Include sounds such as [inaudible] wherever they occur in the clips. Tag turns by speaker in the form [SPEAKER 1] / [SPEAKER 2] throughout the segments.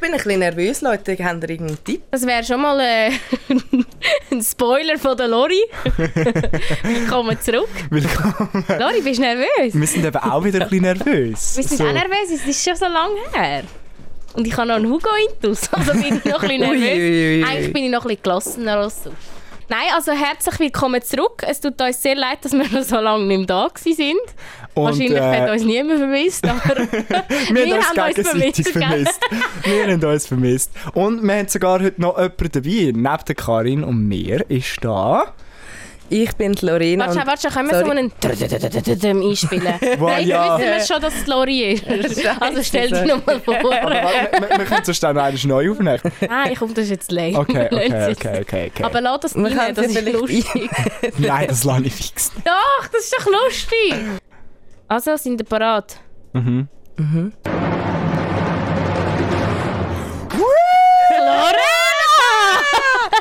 [SPEAKER 1] bin ein bisschen nervös, Leute. Haben ihr irgendeinen Tipp?
[SPEAKER 2] Das wäre schon mal äh, [laughs] ein Spoiler von der Lori. [laughs] Willkommen zurück.
[SPEAKER 3] Willkommen.
[SPEAKER 2] Lori, bist du nervös?
[SPEAKER 3] Wir sind eben auch wieder ein bisschen nervös.
[SPEAKER 2] Wir sind
[SPEAKER 3] so.
[SPEAKER 2] auch nervös, es ist schon so lange her. Und ich habe noch einen Hugo-Intus, [laughs] also bin ich noch ein bisschen nervös.
[SPEAKER 1] Uiuiui.
[SPEAKER 2] Eigentlich bin ich noch ein bisschen gelassener. Nein, also herzlich willkommen zurück. Es tut uns sehr leid, dass wir noch so lange nicht da waren.
[SPEAKER 3] Und,
[SPEAKER 2] Wahrscheinlich
[SPEAKER 3] äh,
[SPEAKER 2] hat uns niemand vermisst, aber [laughs]
[SPEAKER 3] wir, [laughs]
[SPEAKER 2] wir
[SPEAKER 3] haben uns, gegenseitig
[SPEAKER 2] vermisst.
[SPEAKER 3] wir haben uns vermisst. Und wir haben sogar heute noch jemanden dabei. Neben der Karin und mir ist da...
[SPEAKER 1] Ich bin die Lorena.
[SPEAKER 2] Warte, warte, können wir so einen einspielen? Well, ja.
[SPEAKER 3] wissen wir schon, dass es Lori ist. Also stell dich nochmal vor. wir, wir können sonst dann eigentlich neu aufnehmen.
[SPEAKER 2] Nein, ich komme das jetzt leer.
[SPEAKER 3] Okay, okay, okay, okay,
[SPEAKER 2] Aber lass das
[SPEAKER 1] nicht,
[SPEAKER 2] das ist lustig.
[SPEAKER 3] Nein, das lasse ich fix.
[SPEAKER 2] Doch, das ist doch lustig. Also, sind ihr parat?
[SPEAKER 3] Mhm.
[SPEAKER 2] Lorena!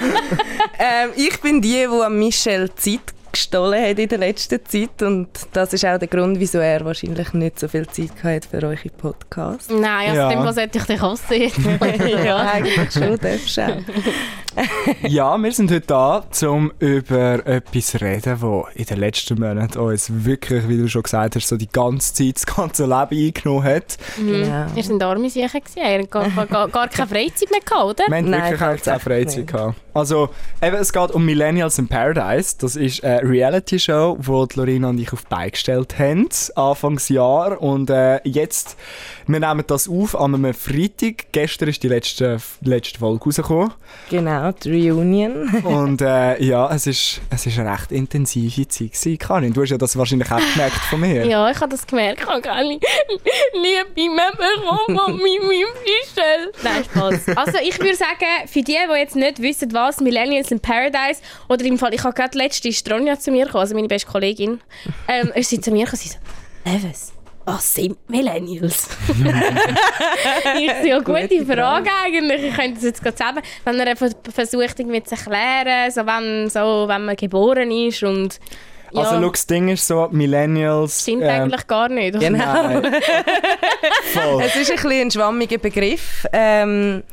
[SPEAKER 2] [laughs]
[SPEAKER 1] Ähm, ich bin die, die an Michel Zeit gestohlen hat in der letzten Zeit und das ist auch der Grund, wieso er wahrscheinlich nicht so viel Zeit hat für eure Podcasts.
[SPEAKER 2] Nein, also
[SPEAKER 3] Ja.
[SPEAKER 2] dem sollte ich dich hassen. [laughs]
[SPEAKER 1] ja, eigentlich schon, darfst du auch. [laughs]
[SPEAKER 3] Ja, wir sind heute da, um über etwas zu reden, das in den letzten Monaten uns wirklich, wie du schon gesagt hast, so die ganze Zeit, das ganze Leben eingenommen hat.
[SPEAKER 1] Genau.
[SPEAKER 2] Wir sind arme Sachen gewesen. Er hat gar, gar, gar keine Freizeit mehr gehabt, oder?
[SPEAKER 3] Wir
[SPEAKER 1] Nein,
[SPEAKER 3] wirklich eigentlich auch Freizeit
[SPEAKER 1] nicht.
[SPEAKER 3] gehabt. Also, eben, es geht um Millennials in Paradise. Das ist eine Reality-Show, die die Lorena und ich auf die Beine gestellt haben, Anfangsjahr. Und äh, jetzt, wir nehmen das auf an einem Freitag. Gestern ist die letzte, letzte Folge rausgekommen.
[SPEAKER 1] Genau, die Reunion.
[SPEAKER 3] Und äh, ja, es ist, es ist eine recht intensive Zeit gewesen. Karin, du hast ja das wahrscheinlich auch gemerkt von mir.
[SPEAKER 2] Ja, ich habe das gemerkt. Ich habe keine Liebe bekommen von meinem Michel. Nein, Spaß. Also ich würde sagen, für die, die jetzt nicht wissen, was Millennials in Paradise oder im Fall, ich habe gerade letzte Stronja zu mir gekommen, also meine beste Kollegin, ähm, ist sie zu mir gekommen und sie so, Neves, was sind Millennials? [laughs] ich so, ja, gute
[SPEAKER 1] Gute
[SPEAKER 2] Frage eigentlich. Ich könnte das jetzt gerade sagen. Wenn er versucht, irgendwie zu erklären, so wenn, so, wenn man geboren ist und ja,
[SPEAKER 3] Also, schau, das Ding ist so, Millennials...
[SPEAKER 2] stimmt
[SPEAKER 3] ähm,
[SPEAKER 2] eigentlich gar nicht.
[SPEAKER 1] Genau. [laughs] Es ist ein, bisschen ein schwammiger Begriff, ähm,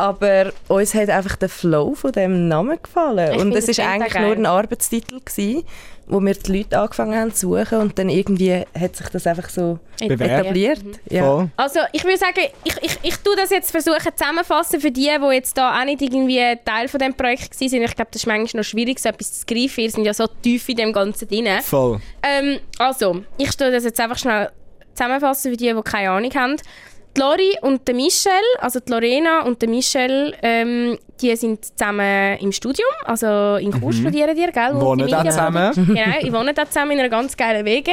[SPEAKER 1] aber uns hat einfach der Flow von dem Namen gefallen.
[SPEAKER 2] Ich
[SPEAKER 1] und es
[SPEAKER 2] das
[SPEAKER 1] ist
[SPEAKER 2] klingt
[SPEAKER 1] eigentlich
[SPEAKER 2] geil.
[SPEAKER 1] nur ein Arbeitstitel gewesen, wo wir die Leute angefangen haben zu suchen und dann irgendwie hat sich das einfach so
[SPEAKER 3] Bewährt.
[SPEAKER 1] etabliert. Ja.
[SPEAKER 3] Voll.
[SPEAKER 2] Also ich würde sagen, ich, ich, ich tue das jetzt versuchen zusammenfassen für die, die jetzt da auch nicht irgendwie Teil von dem Projekt waren. Ich glaube, das ist manchmal noch schwierig, so etwas zu greifen. Wir sind ja so tief in dem Ganzen drin.
[SPEAKER 3] Voll.
[SPEAKER 2] Ähm, also, ich tue das jetzt einfach schnell zusammenfassen für die, die keine Ahnung haben. Die Lori und der Michel, also die Lorena und der Michel, ähm, die sind zusammen im Studium, also in Chur studieren die, gell?
[SPEAKER 3] Mhm. Wohnen da zusammen. [laughs]
[SPEAKER 2] genau, ich wohne da zusammen in einer ganz geilen Wege.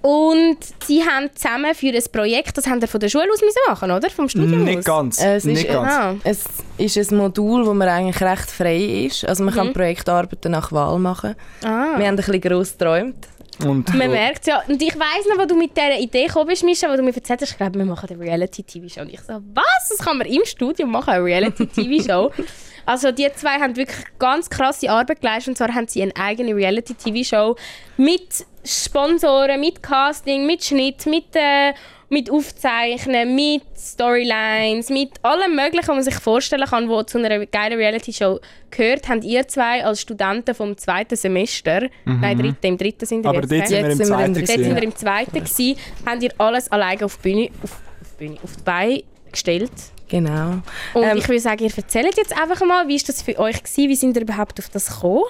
[SPEAKER 2] Und sie haben zusammen für ein Projekt, das haben sie von der Schule aus müssen machen, oder? Vom Studium
[SPEAKER 3] Nicht
[SPEAKER 2] aus?
[SPEAKER 3] ganz.
[SPEAKER 1] Äh, Es ist,
[SPEAKER 3] Nicht ganz.
[SPEAKER 2] Ah.
[SPEAKER 1] es ist ein Modul, wo man eigentlich recht frei ist. Also man
[SPEAKER 2] Mhm.
[SPEAKER 1] kann Projektarbeiten nach Wahl machen.
[SPEAKER 2] Ah.
[SPEAKER 1] Wir haben ein bisschen gross geträumt.
[SPEAKER 3] Und
[SPEAKER 2] Man merkt ja. Und ich weiss noch, wo du mit dieser Idee gekommen bist, Mischa, wo du mir erzählt hast, ich glaube, wir machen eine Reality-TV-Show. Und ich so, was? Das kann man im Studium machen, eine Reality-TV-Show? [laughs] also die zwei haben wirklich ganz krasse Arbeit geleistet. Und zwar haben sie eine eigene Reality-TV-Show mit Sponsoren, mit Casting, mit Schnitt, mit, äh, mit Aufzeichnen, mit Storylines, mit allem Möglichen, was man sich vorstellen kann, was zu einer geilen Reality-Show gehört, haben ihr zwei als Studenten vom zweiten Semester, nein, dritten, im dritten sind ihr
[SPEAKER 3] Mhm. Aber
[SPEAKER 2] jetzt,
[SPEAKER 3] dort sind wir im
[SPEAKER 1] Jetzt wir
[SPEAKER 3] zweiten.
[SPEAKER 1] im
[SPEAKER 2] Dort sind wir
[SPEAKER 3] gewesen.
[SPEAKER 2] im zweiten gewesen, haben ihr alles alleine auf die Bühne, auf, auf, die, Bühne, auf die Beine gestellt.
[SPEAKER 1] Genau.
[SPEAKER 2] Und
[SPEAKER 1] Ähm,
[SPEAKER 2] ich würde sagen, ihr erzählt jetzt einfach mal, wie ist das für euch gewesen? Wie sind ihr überhaupt auf das gekommen?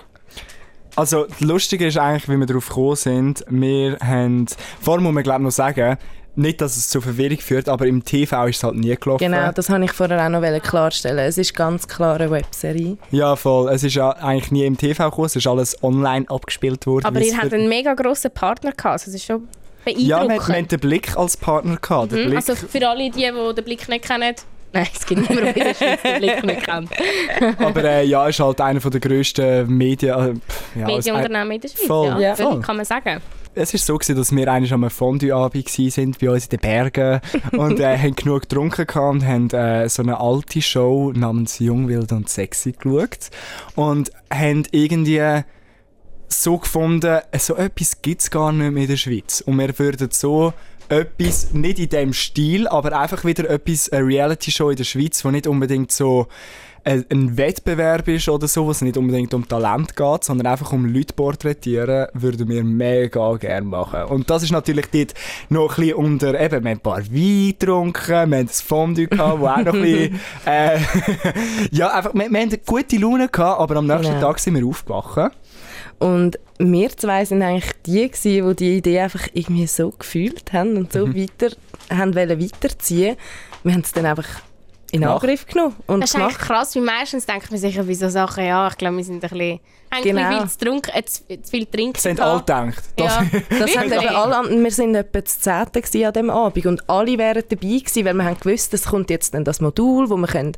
[SPEAKER 3] Also, das Lustige ist eigentlich, wie wir darauf gekommen sind. Wir haben, vorher muss man glaube noch sagen, nicht, dass es zu Verwirrung führt, aber im TV ist es halt nie gelaufen.
[SPEAKER 1] Genau, das wollte ich vorher auch noch klarstellen. Es ist ganz klar eine Webserie.
[SPEAKER 3] Ja, voll. Es ist ja eigentlich nie im TV gekommen, es ist alles online abgespielt worden.
[SPEAKER 2] Aber ihr habt einen mega grossen Partner gehabt. Also das ist schon
[SPEAKER 3] Ja, wir, wir haben
[SPEAKER 2] beeindruckend.
[SPEAKER 3] den Blick als Partner gehabt. Der
[SPEAKER 2] Mhm,
[SPEAKER 3] Blick,
[SPEAKER 2] also für alle, die, die den Blick nicht kennen. Nein, es gibt niemanden, der in der Schweiz den Blick nicht kennt. [laughs]
[SPEAKER 3] aber äh, ja, ist halt einer der grössten Medien. Äh, ja,
[SPEAKER 2] Medienunternehmen in der Schweiz,
[SPEAKER 3] Voll,
[SPEAKER 2] ja.
[SPEAKER 1] ja.
[SPEAKER 3] Voll.
[SPEAKER 2] kann man sagen.
[SPEAKER 3] Es war so, gewesen, dass wir eigentlich am Fondue-Abend sind bei uns in den Bergen [laughs] und äh, haben genug getrunken und haben äh, so eine alte Show namens Jung, Wild und Sexy geschaut und haben irgendwie so gefunden, so etwas gibt es gar nicht mehr in der Schweiz. Und wir würden so etwas, nicht in dem Stil, aber einfach wieder etwas, eine Reality-Show in der Schweiz, wo nicht unbedingt so ein, ein Wettbewerb ist oder so, wo es nicht unbedingt um Talent geht, sondern einfach um Leute porträtieren, würden wir mega gerne machen. Und das ist natürlich dort noch ein bisschen unter, eben, wir haben ein paar Wein getrunken, wir haben ein Fondue gehabt, wo auch noch ein bisschen, [laughs] äh, [laughs] ja, einfach, wir, wir haben eine gute Laune gehabt, aber am nächsten
[SPEAKER 1] Genau.
[SPEAKER 3] Tag sind wir aufgewacht.
[SPEAKER 1] Und wir zwei sind eigentlich die gewesen, die die Idee einfach irgendwie so gefühlt haben und so weiter, haben wollen weiterziehen. Wir haben es dann einfach in. Angriff genommen und
[SPEAKER 2] Das ist eigentlich
[SPEAKER 1] gemacht.
[SPEAKER 2] krass, weil meistens denkt man sich bei so Sachen, ja, ich glaube, wir sind ein bisschen, haben
[SPEAKER 1] Genau.
[SPEAKER 2] viel zu, trunken, äh, zu, viel trinken.
[SPEAKER 3] Das haben alle gedacht. [laughs] Das,
[SPEAKER 2] Ja.
[SPEAKER 1] Das haben eben alle, an- wir sind etwa zu Zehnten gewesen an diesem Abend und alle wären dabei gewesen, weil wir haben gewusst, es kommt jetzt dann das Modul, wo wir können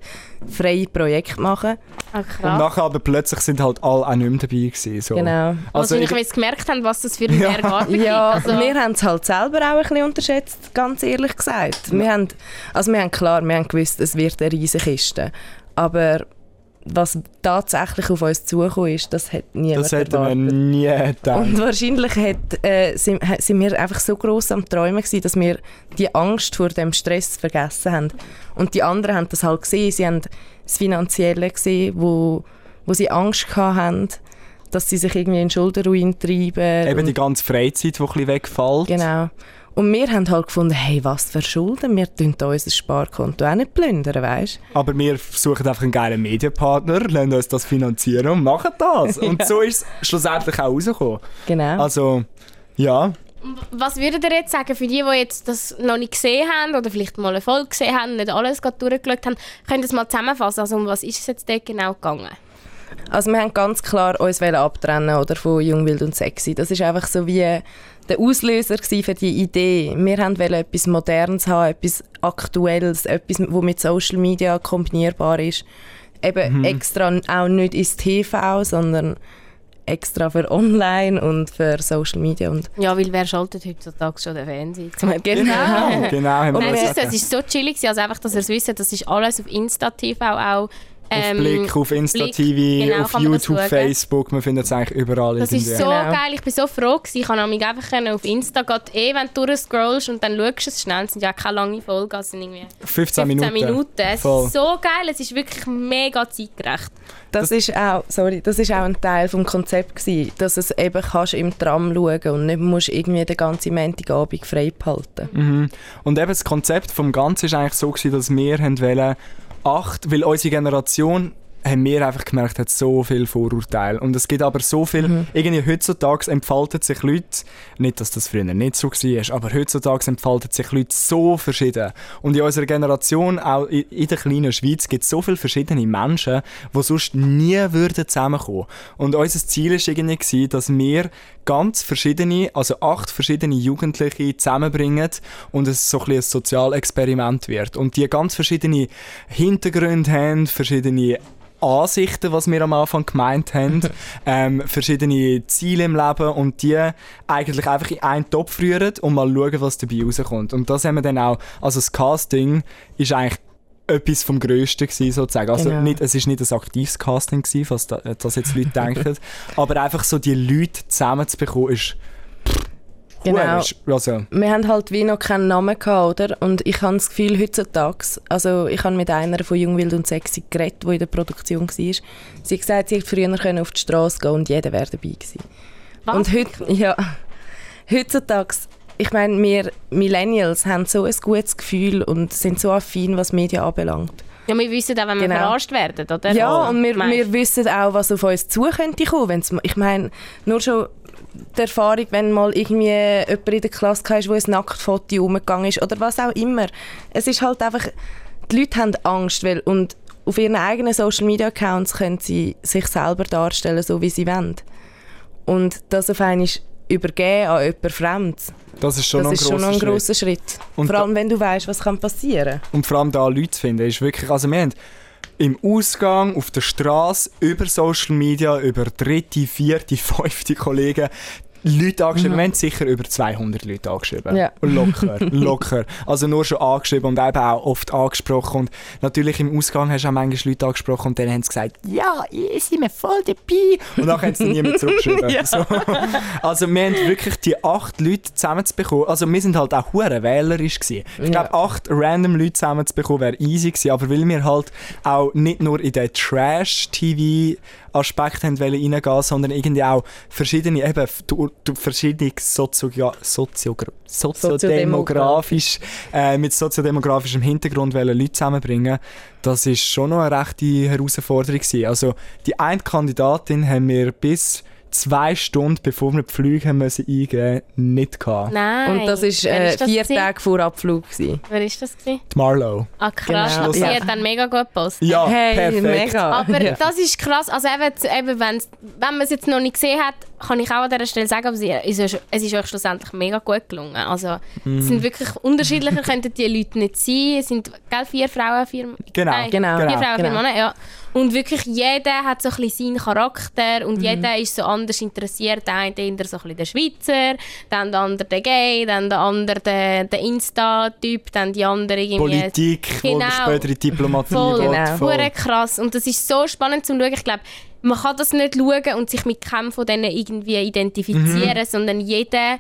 [SPEAKER 1] freie Projekte machen
[SPEAKER 2] Ah,
[SPEAKER 3] Und nachher aber plötzlich sind halt alle auch nicht mehr dabei gewesen. So.
[SPEAKER 1] Genau.
[SPEAKER 3] Also
[SPEAKER 2] Wahrscheinlich,
[SPEAKER 3] ich,
[SPEAKER 2] weil sie gemerkt haben, was das für ein ja. Arbeit
[SPEAKER 1] Ja.
[SPEAKER 2] Also,
[SPEAKER 1] wir haben es halt selber auch ein bisschen unterschätzt, ganz ehrlich gesagt. Wir haben, also wir haben klar, wir haben gewusst, es wird eine riesige Kiste. Aber was tatsächlich auf uns zugekommen ist, das hat niemand
[SPEAKER 3] das hätten wir nie gedacht.
[SPEAKER 1] Und wahrscheinlich hat, äh, sind, sind wir einfach so gross am Träumen gewesen, dass wir die Angst vor dem Stress vergessen haben. Und die anderen haben das halt gesehen. Sie haben das Finanzielle gesehen, wo, wo sie Angst haben, dass sie sich irgendwie in den Schuldenruin treiben.
[SPEAKER 3] Eben die ganze Freizeit, die ein bisschen wegfällt.
[SPEAKER 1] Genau. Und wir haben halt gefunden, hey, was für Schulden? Wir tun da unser Sparkonto auch nicht plündern, weißt
[SPEAKER 3] Aber wir suchen einfach einen geilen Medienpartner, lassen uns das finanzieren und machen das. [laughs] Und so ist es schlussendlich auch rausgekommen.
[SPEAKER 1] Genau.
[SPEAKER 3] Also, ja.
[SPEAKER 2] Was würdet ihr jetzt sagen, für die, die jetzt das noch nicht gesehen haben oder vielleicht mal eine Folge gesehen haben, nicht alles gerade durchgeschaut haben, könnt ihr das mal zusammenfassen? Also um was ist es jetzt dort genau gegangen?
[SPEAKER 1] Also wir haben ganz klar uns wollen abtrennen oder von Jung, Wild und Sexy. Das ist einfach so wie der Auslöser für die Idee. Wir haben wollen etwas Modernes haben, etwas Aktuelles, etwas, wo mit Social Media kombinierbar ist. Eben extra auch nicht ins TV, sondern extra für Online und für Social Media und
[SPEAKER 2] Ja, weil wer schaltet heutzutage schon den Fernseher? [laughs]
[SPEAKER 1] genau.
[SPEAKER 3] Genau,
[SPEAKER 2] Nein,
[SPEAKER 3] das
[SPEAKER 2] es ist, es ist so chillig, also einfach, dass ihr es wisst, das ist alles auf Insta-TV auch. Ähm,
[SPEAKER 3] Blick, auf Insta
[SPEAKER 2] Blick,
[SPEAKER 3] TV,
[SPEAKER 2] genau,
[SPEAKER 3] auf
[SPEAKER 2] kann man das
[SPEAKER 3] YouTube. Facebook, man findet es eigentlich überall
[SPEAKER 2] Das ist so
[SPEAKER 1] Genau.
[SPEAKER 2] geil, ich bin so froh gewesen. Ich konnte nämlich einfach auf Insta grad eh, wenn du durchscrollst und dann schaust du es schnell, es sind ja keine lange Folgen, es sind irgendwie
[SPEAKER 3] 15
[SPEAKER 2] 15
[SPEAKER 3] Minuten.
[SPEAKER 2] Minuten. Es
[SPEAKER 3] Voll.
[SPEAKER 2] ist so geil, es ist wirklich mega zeitgerecht.
[SPEAKER 1] Das, ist auch, sorry, das ist auch ein Teil vom Konzept gewesen, dass es eben kannst im Tram schauen und nicht musst irgendwie den ganzen Montagabend frei behalten.
[SPEAKER 3] Mhm. Und eben das Konzept vom Ganzen ist eigentlich so gewesen, dass wir haben wollen, acht, weil unsere Generation haben wir einfach gemerkt, hat so viel Vorurteile. Und es gibt aber so viel, irgendwie heutzutage entfaltet sich Leute, nicht, dass das früher nicht so war, aber heutzutage entfaltet sich Leute so verschieden. Und in unserer Generation, auch in der kleinen Schweiz, gibt es so viele verschiedene Menschen, die sonst nie würden zusammenkommen. Und unser Ziel war irgendwie, dass wir ganz verschiedene, also acht verschiedene Jugendliche zusammenbringen und es so ein, ein Sozialexperiment wird. Und die ganz verschiedene Hintergründe haben, verschiedene Ansichten, was wir am Anfang gemeint haben, [laughs] ähm, verschiedene Ziele im Leben und die eigentlich einfach in einen Topf rühren und mal schauen, was dabei rauskommt. Und das haben wir dann auch, also das Casting ist eigentlich etwas vom Größten gewesen, sozusagen. Also
[SPEAKER 1] Genau.
[SPEAKER 3] nicht, es ist nicht ein aktives Casting gewesen, was da, das jetzt Leute [laughs] denken, aber einfach so die Leute zusammenzubekommen ist
[SPEAKER 1] Genau.
[SPEAKER 3] Also,
[SPEAKER 1] Wir haben halt wie noch keinen Namen gehabt, oder? Und ich habe das Gefühl, heutzutage, also ich habe mit einer von Jung, Wild und Sexy geredet, die in der Produktion war. Sie hat gesagt, sie hätte früher können auf die Straße gehen und jeder wäre dabei gewesen.
[SPEAKER 2] Was?
[SPEAKER 1] Und heute, ja, heutzutage, ich meine, wir Millennials haben so ein gutes Gefühl und sind so affin, was Medien anbelangt.
[SPEAKER 2] Ja, wir wissen auch, wenn wir
[SPEAKER 1] Genau.
[SPEAKER 2] verarscht werden, oder?
[SPEAKER 1] Ja, und wir, wir wissen auch, was auf uns zu könnte kommen. Wenn's, ich meine, nur schon die Erfahrung, wenn mal irgendwie jemand in der Klasse war, wo ein Nacktfoto umgegangen ist oder was auch immer. Es ist halt einfach, die Leute haben Angst, weil, und auf ihren eigenen Social Media Accounts können sie sich selber darstellen, so wie sie wollen. Und das auf einmal übergeben an jemand Fremdes,
[SPEAKER 3] das ist schon
[SPEAKER 1] das
[SPEAKER 3] ein
[SPEAKER 1] ist schon ein
[SPEAKER 3] grosser
[SPEAKER 1] Schritt.
[SPEAKER 3] Und
[SPEAKER 1] Vor allem, wenn du weißt, was kann passieren
[SPEAKER 3] Und vor allem da Leute zu finden, ist wirklich, also wir haben im Ausgang, auf der Straße, über Social Media, über dritte, vierte, [laughs] fünfte Kollegen Leute angeschrieben. Wir haben sicher über 200 Leute angeschrieben.
[SPEAKER 1] Ja. [laughs]
[SPEAKER 3] Locker, locker. Also nur schon angeschrieben und eben auch oft angesprochen. Und natürlich im Ausgang hast du auch manchmal Leute angesprochen und dann haben sie gesagt, ja, ich bin voll dabei. Und dann haben sie niemand zurückgeschrieben. [laughs]
[SPEAKER 1] Ja.
[SPEAKER 3] so. Also wir haben wirklich die acht Leute zusammenzubekommen. Also wir sind halt auch hure wählerisch gewesen. Ich
[SPEAKER 1] Ja.
[SPEAKER 3] glaube, acht random Leute zusammenzubekommen wäre easy gewesen. Aber weil wir halt auch nicht nur in den Trash-TV-Aspekt haben reingehen, sondern irgendwie auch verschiedene, eben, du, du verschiedene Sozio Soziogra soziodemografisch, äh, mit soziodemografischem Hintergrund wollen Leute zusammenbringen, das ist schon noch eine rechte Herausforderung gewesen. Also die eine Kandidatin haben wir bis zwei Stunden bevor wir die Flüge haben müssen eingeben nicht gehabt.
[SPEAKER 2] Nein.
[SPEAKER 1] Und das ist
[SPEAKER 2] Wer
[SPEAKER 1] äh, vier
[SPEAKER 2] gewesen?
[SPEAKER 1] Tage vor Abflug. Gewesen.
[SPEAKER 2] Wer ist das? Gewesen?
[SPEAKER 3] Die Marlow.
[SPEAKER 2] Ah, krass.
[SPEAKER 1] Genau,
[SPEAKER 2] Sie
[SPEAKER 1] ja.
[SPEAKER 2] hat dann mega gut gepostet.
[SPEAKER 3] Ja,
[SPEAKER 1] hey,
[SPEAKER 3] perfekt.
[SPEAKER 1] mega.
[SPEAKER 2] Aber
[SPEAKER 1] ja.
[SPEAKER 2] das ist krass. Also eben, eben wenn man es jetzt noch nicht gesehen hat, kann ich auch an dieser Stelle sagen, aber es ist, es ist euch schlussendlich mega gut gelungen. Also es sind wirklich unterschiedlicher könnten die Leute nicht sein. Es sind gell, vier Frauen, vier
[SPEAKER 3] Genau,
[SPEAKER 2] Nein,
[SPEAKER 1] genau,
[SPEAKER 2] vier
[SPEAKER 3] genau,
[SPEAKER 2] Frauen, vier
[SPEAKER 1] genau.
[SPEAKER 2] Männer, ja. Und wirklich jeder hat so ein bisschen seinen Charakter und jeder ist so anders interessiert. Der eine eher so ein bisschen der Schweizer, dann der andere der Gay, dann der andere der, der Insta-Typ, dann die andere irgendwie...
[SPEAKER 3] Politik,
[SPEAKER 2] Genau.
[SPEAKER 3] später in die Diplomatie
[SPEAKER 2] Voll,
[SPEAKER 3] will.
[SPEAKER 1] Genau.
[SPEAKER 3] Voll.
[SPEAKER 2] Krass. Und das ist so spannend zu schauen. Ich glaube, man kann das nicht schauen und sich mit keinem von denen irgendwie identifizieren,
[SPEAKER 3] Mhm.
[SPEAKER 2] sondern jeder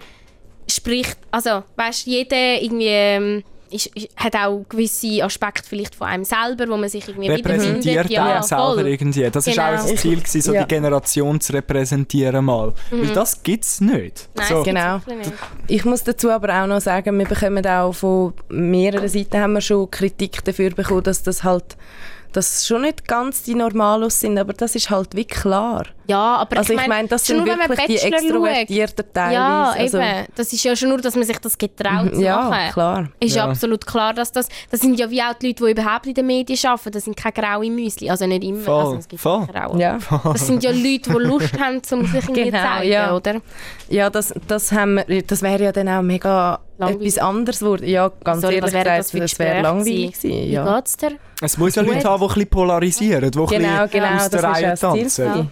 [SPEAKER 2] spricht, also weißt, jeder irgendwie ähm, ist, ist, hat auch gewisse Aspekte vielleicht von einem selber, wo man sich irgendwie
[SPEAKER 3] repräsentiert
[SPEAKER 2] wiederfindet. Ja,
[SPEAKER 3] selber irgendwie. Das
[SPEAKER 2] Genau.
[SPEAKER 3] ist auch das Ziel, gewesen, so
[SPEAKER 1] Ja.
[SPEAKER 3] die Generation zu repräsentieren mal. Weil das gibt es nicht.
[SPEAKER 2] Nein,
[SPEAKER 3] so,
[SPEAKER 2] gibt's
[SPEAKER 1] Genau. Ich muss dazu aber auch noch sagen, wir bekommen auch von mehreren Seiten haben wir schon Kritik dafür bekommen, dass das halt dass schon nicht ganz die Normalos sind, aber das ist halt wie klar.
[SPEAKER 2] Ja, aber
[SPEAKER 1] Also ich
[SPEAKER 2] mein,
[SPEAKER 1] meine, das
[SPEAKER 2] schon
[SPEAKER 1] sind wirklich die extrovertierten teilweise.
[SPEAKER 2] Ja,
[SPEAKER 1] also,
[SPEAKER 2] eben. Das ist ja schon nur, dass man sich das getraut zu
[SPEAKER 1] Ja,
[SPEAKER 2] machen.
[SPEAKER 1] klar.
[SPEAKER 2] Ist
[SPEAKER 3] Ja.
[SPEAKER 2] absolut klar, dass das... Das sind ja wie auch die Leute, die überhaupt in den Medien arbeiten. Das sind keine graue Müsli. Also nicht immer.
[SPEAKER 3] Voll,
[SPEAKER 2] also es gibt
[SPEAKER 3] voll.
[SPEAKER 1] Ja.
[SPEAKER 2] Das sind ja Leute, die Lust haben, um sich irgendwie
[SPEAKER 1] Genau, [laughs]
[SPEAKER 2] zu zeigen,
[SPEAKER 1] ja.
[SPEAKER 2] oder?
[SPEAKER 1] Ja, das, das, haben wir, das wäre ja dann auch mega
[SPEAKER 2] Langweilig.
[SPEAKER 1] etwas anderes geworden. Ja, ganz
[SPEAKER 2] Sorry,
[SPEAKER 1] ehrlich gesagt,
[SPEAKER 2] das
[SPEAKER 1] das wäre langweilig
[SPEAKER 2] gewesen?
[SPEAKER 1] gewesen.
[SPEAKER 2] Wie
[SPEAKER 1] Ja.
[SPEAKER 2] geht's dir?
[SPEAKER 3] Es muss ja. Leute haben, die ein bisschen polarisieren, die ein
[SPEAKER 1] Genau,
[SPEAKER 3] bisschen
[SPEAKER 1] genau,
[SPEAKER 3] aus der
[SPEAKER 1] das ist
[SPEAKER 3] Reihe
[SPEAKER 1] ja das Ziel
[SPEAKER 3] tanzen.
[SPEAKER 1] gewesen.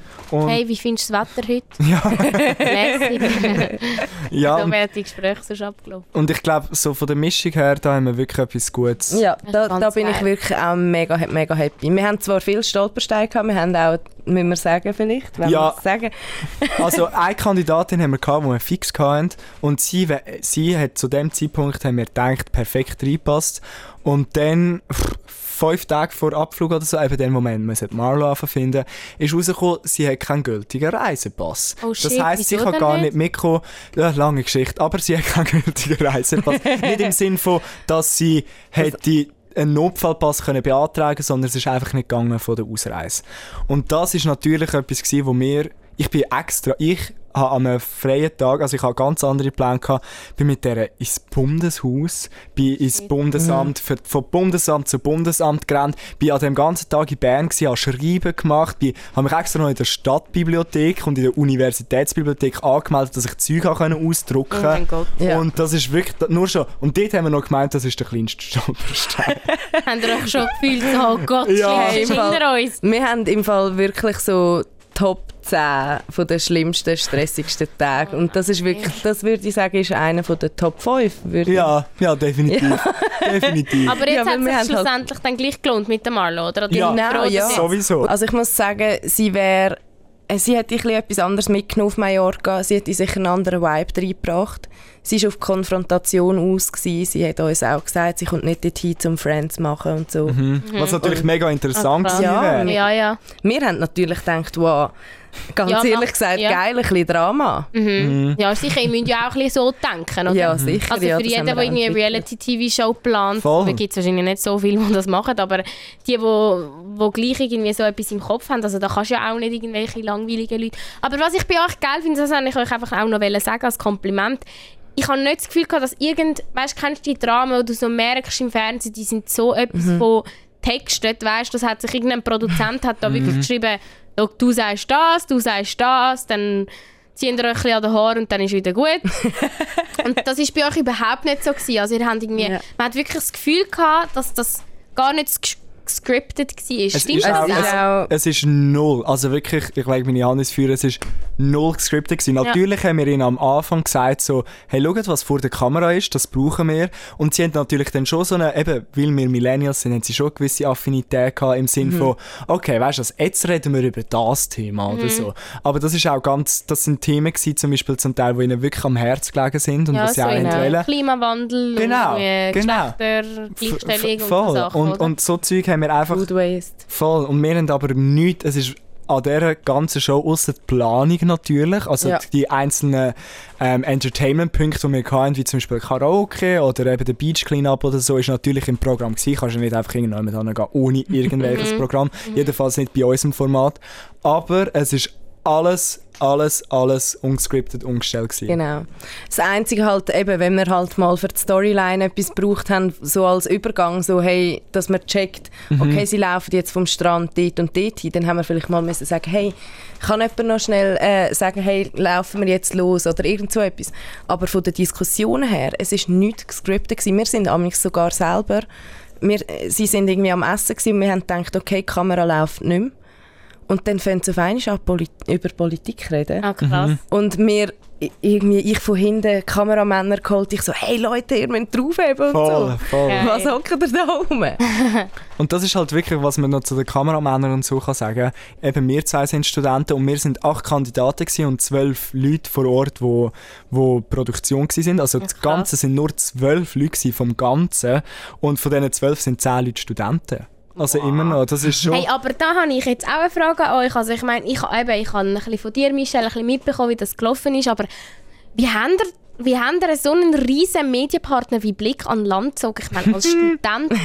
[SPEAKER 3] Und,
[SPEAKER 2] Hey, wie findest du das Wetter heute? [laughs]
[SPEAKER 3] ja,
[SPEAKER 2] Lässig. [laughs]
[SPEAKER 3] ja,
[SPEAKER 2] so
[SPEAKER 3] und,
[SPEAKER 2] werden die Gespräche sonst abgelaufen.
[SPEAKER 3] und ich glaube, so von der Mischung her, da haben wir wirklich etwas Gutes.
[SPEAKER 1] Ja, da, da bin ich
[SPEAKER 2] geil.
[SPEAKER 1] wirklich auch mega, mega happy. Wir haben zwar viele Stolpersteine gehabt, wir haben auch, müssen wir sagen vielleicht, wenn
[SPEAKER 3] Ja.
[SPEAKER 1] wir es sagen. [laughs]
[SPEAKER 3] Also eine Kandidatin haben wir gehabt, die wir fix hatten und sie, sie hat zu dem Zeitpunkt haben wir gedacht, perfekt reinpasst und dann pff, fünf Tage vor Abflug oder so, eben den Moment, man sollte Marlo finden, ist rausgekommen, sie hat keinen gültigen Reisepass.
[SPEAKER 2] Oh
[SPEAKER 3] das
[SPEAKER 2] shit,
[SPEAKER 3] heisst, sie kann gar
[SPEAKER 2] nicht?
[SPEAKER 3] nicht mitkommen. Ja, lange Geschichte, aber sie hat keinen [laughs] gültigen Reisepass. nicht im Sinn von, dass sie hätte einen Notfallpass können beantragen, sondern es ist einfach nicht gegangen von der Ausreise. Und das ist natürlich etwas gewesen, wo mir ich bin extra, ich habe an einem freien Tag, also ich habe ganz andere Pläne gehabt, bin mit der ins Bundeshaus, bin ins Bundesamt, für, von Bundesamt zu Bundesamt gerannt, bin an dem ganzen Tag in Bern gewesen, habe Schreiben gemacht, bin, habe mich extra noch in der Stadtbibliothek und in der Universitätsbibliothek angemeldet, dass ich Zeug ausdrucken
[SPEAKER 2] Oh mein Gott.
[SPEAKER 1] Ja.
[SPEAKER 3] Und das ist wirklich, nur schon, und dort haben wir noch gemeint, das ist der kleinste Stolperstein. [laughs]
[SPEAKER 2] Habt ihr euch schon gefühlt, oh Gott,
[SPEAKER 3] Ja.
[SPEAKER 1] Fall-
[SPEAKER 2] hinter uns?
[SPEAKER 1] Wir haben im Fall wirklich so Top 10 von den schlimmsten, stressigsten Tagen. Und das ist wirklich, das würde ich sagen, ist einer von den Top 5. Würde
[SPEAKER 3] ja, ja, definitiv. Definitiv.
[SPEAKER 2] Aber jetzt
[SPEAKER 1] Ja,
[SPEAKER 2] hat es
[SPEAKER 1] halt-
[SPEAKER 2] schlussendlich dann gleich gelohnt mit der Marlo, oder?
[SPEAKER 3] Ja.
[SPEAKER 2] Bin ich
[SPEAKER 1] Genau, ja.
[SPEAKER 3] Sowieso.
[SPEAKER 1] Also ich muss sagen, sie wäre äh, sie hätte ein bisschen etwas anderes mitgenommen auf Mallorca. Sie hätte sich einen anderen Vibe reingebracht. Sie war auf Konfrontation aus. Gewesen. Sie hat uns auch gesagt, sie kommt nicht dorthin, um Friends zu machen und so.
[SPEAKER 3] Mhm. Was natürlich mega interessant gewesen
[SPEAKER 1] Ja,
[SPEAKER 3] wäre.
[SPEAKER 2] Ja, ja.
[SPEAKER 1] Wir haben natürlich gedacht, wow, ganz
[SPEAKER 2] Ja,
[SPEAKER 1] ehrlich gesagt,
[SPEAKER 2] ja.
[SPEAKER 1] geil, ein bisschen Drama.
[SPEAKER 2] Mhm. Ja, sicher, ihr müsst ja auch ein bisschen so denken, oder?
[SPEAKER 1] Ja, sicher.
[SPEAKER 2] Also
[SPEAKER 1] ja,
[SPEAKER 2] für
[SPEAKER 1] das
[SPEAKER 2] jeden, der irgendwie eine. Reality-TV-Show plant,
[SPEAKER 3] Voll.
[SPEAKER 2] da gibt es wahrscheinlich nicht so viele, die [laughs] das machen, aber die, wo, wo gleich irgendwie so etwas im Kopf haben, also da kannst du ja auch nicht irgendwelche langweiligen Leute. Aber was ich bei euch geil finde, das wollte ich euch einfach auch noch sagen als Kompliment, ich habe nicht das Gefühl gehabt, dass irgend, weißt du, kennst du die Dramen, wo du so merkst im Fernsehen, die sind so etwas
[SPEAKER 1] Mhm.
[SPEAKER 2] von textet, weißt du, das hat sich irgendein Produzent hat da wirklich geschrieben, «Schau, du sagst das, du sagst das, dann ziehen ihr euch ein an den Haaren und dann ist wieder gut. [laughs] und das ist bei euch überhaupt nicht so gewesen. Also ihr habt irgendwie,
[SPEAKER 1] Ja.
[SPEAKER 2] man hat wirklich das Gefühl gehabt, dass das gar nicht das gescriptet war.
[SPEAKER 3] Es
[SPEAKER 2] Stimmt
[SPEAKER 3] ist
[SPEAKER 2] das?
[SPEAKER 3] auch-
[SPEAKER 1] Es ist auch,
[SPEAKER 3] Es ist null. Also wirklich, ich lege meine Hand ins Feuer, es ist null gescriptet gewesen. Natürlich haben wir ihnen am Anfang gesagt so, hey, schaut, was vor der Kamera ist, das brauchen wir. Und sie haben natürlich dann schon so eine, eben, weil wir Millennials sind, haben sie schon eine gewisse Affinität gehabt im Sinn von, okay, weißt du jetzt reden wir über das Thema oder so. Aber das ist auch ganz, das sind Themen gewesen, zum Beispiel zum Teil, die ihnen wirklich am Herz gelegen sind und
[SPEAKER 2] ja,
[SPEAKER 3] was sie
[SPEAKER 2] so
[SPEAKER 3] auch wollen.
[SPEAKER 2] Klimawandel
[SPEAKER 3] Genau,
[SPEAKER 2] und
[SPEAKER 3] genau.
[SPEAKER 2] Gleichstellung und so. Sachen,
[SPEAKER 3] und, und so Zeug haben wir einfach
[SPEAKER 1] Food Waste.
[SPEAKER 3] Voll. Und wir haben aber nichts, es ist an dieser ganzen Show, außer die Planung natürlich, also
[SPEAKER 1] Ja.
[SPEAKER 3] die einzelnen ähm, Entertainment-Punkte, die wir hatten, wie zum Beispiel Karaoke oder eben der Beach Cleanup oder so, ist natürlich im Programm gewesen. Kannst du nicht einfach irgendjemand hingehen, ohne [laughs] irgendwelches Programm. Jedenfalls nicht bei unserem Format. Aber es ist alles, alles, alles ungescriptet, umgestellt gewesen.
[SPEAKER 1] Genau. Das Einzige halt eben, wenn wir halt mal für die Storyline etwas gebraucht haben, so als Übergang, so hey, dass man checkt,
[SPEAKER 3] Mhm.
[SPEAKER 1] okay, sie laufen jetzt vom Strand dort und dort hin, dann haben wir vielleicht mal müssen sagen, hey, kann jemand noch schnell äh, sagen, hey, laufen wir jetzt los oder irgend so etwas. Aber von den Diskussionen her, es ist nichts gescriptet gewesen. Wir sind amigs sogar selber, wir, sie sind irgendwie am Essen gewesen und wir haben gedacht, okay, die Kamera läuft nicht mehr. Und dann fängt es auf einmal an, Poli über Politik reden.
[SPEAKER 2] Ah, krass.
[SPEAKER 3] Mhm.
[SPEAKER 1] Und mir irgendwie, ich von hinten Kameramänner geholt, ich so, hey Leute, ihr müsst draufheben und
[SPEAKER 3] Voll,
[SPEAKER 1] so.
[SPEAKER 3] voll.
[SPEAKER 1] Was hockt ihr da rum? [laughs]
[SPEAKER 3] Und das ist halt wirklich, was man noch zu den Kameramännern und so kann sagen. Eben wir zwei sind Studenten und wir sind acht Kandidaten und zwölf Leute vor Ort, wo, wo Produktion sind. Also das. Ganze sind nur zwölf Leute vom Ganzen und von diesen zwölf sind zehn Leute Studenten. Also immer noch, das ist schon...
[SPEAKER 2] Hey, aber da habe ich jetzt auch eine Frage an euch. Also ich meine, ich, eben, ich habe ein bisschen von dir, Michelle, ein bisschen mitbekommen, wie das gelaufen ist, aber wie habt ihr, wie habt ihr so einen riesen Medienpartner wie Blick an Land gezogen? Ich meine, als [laughs] Studenten.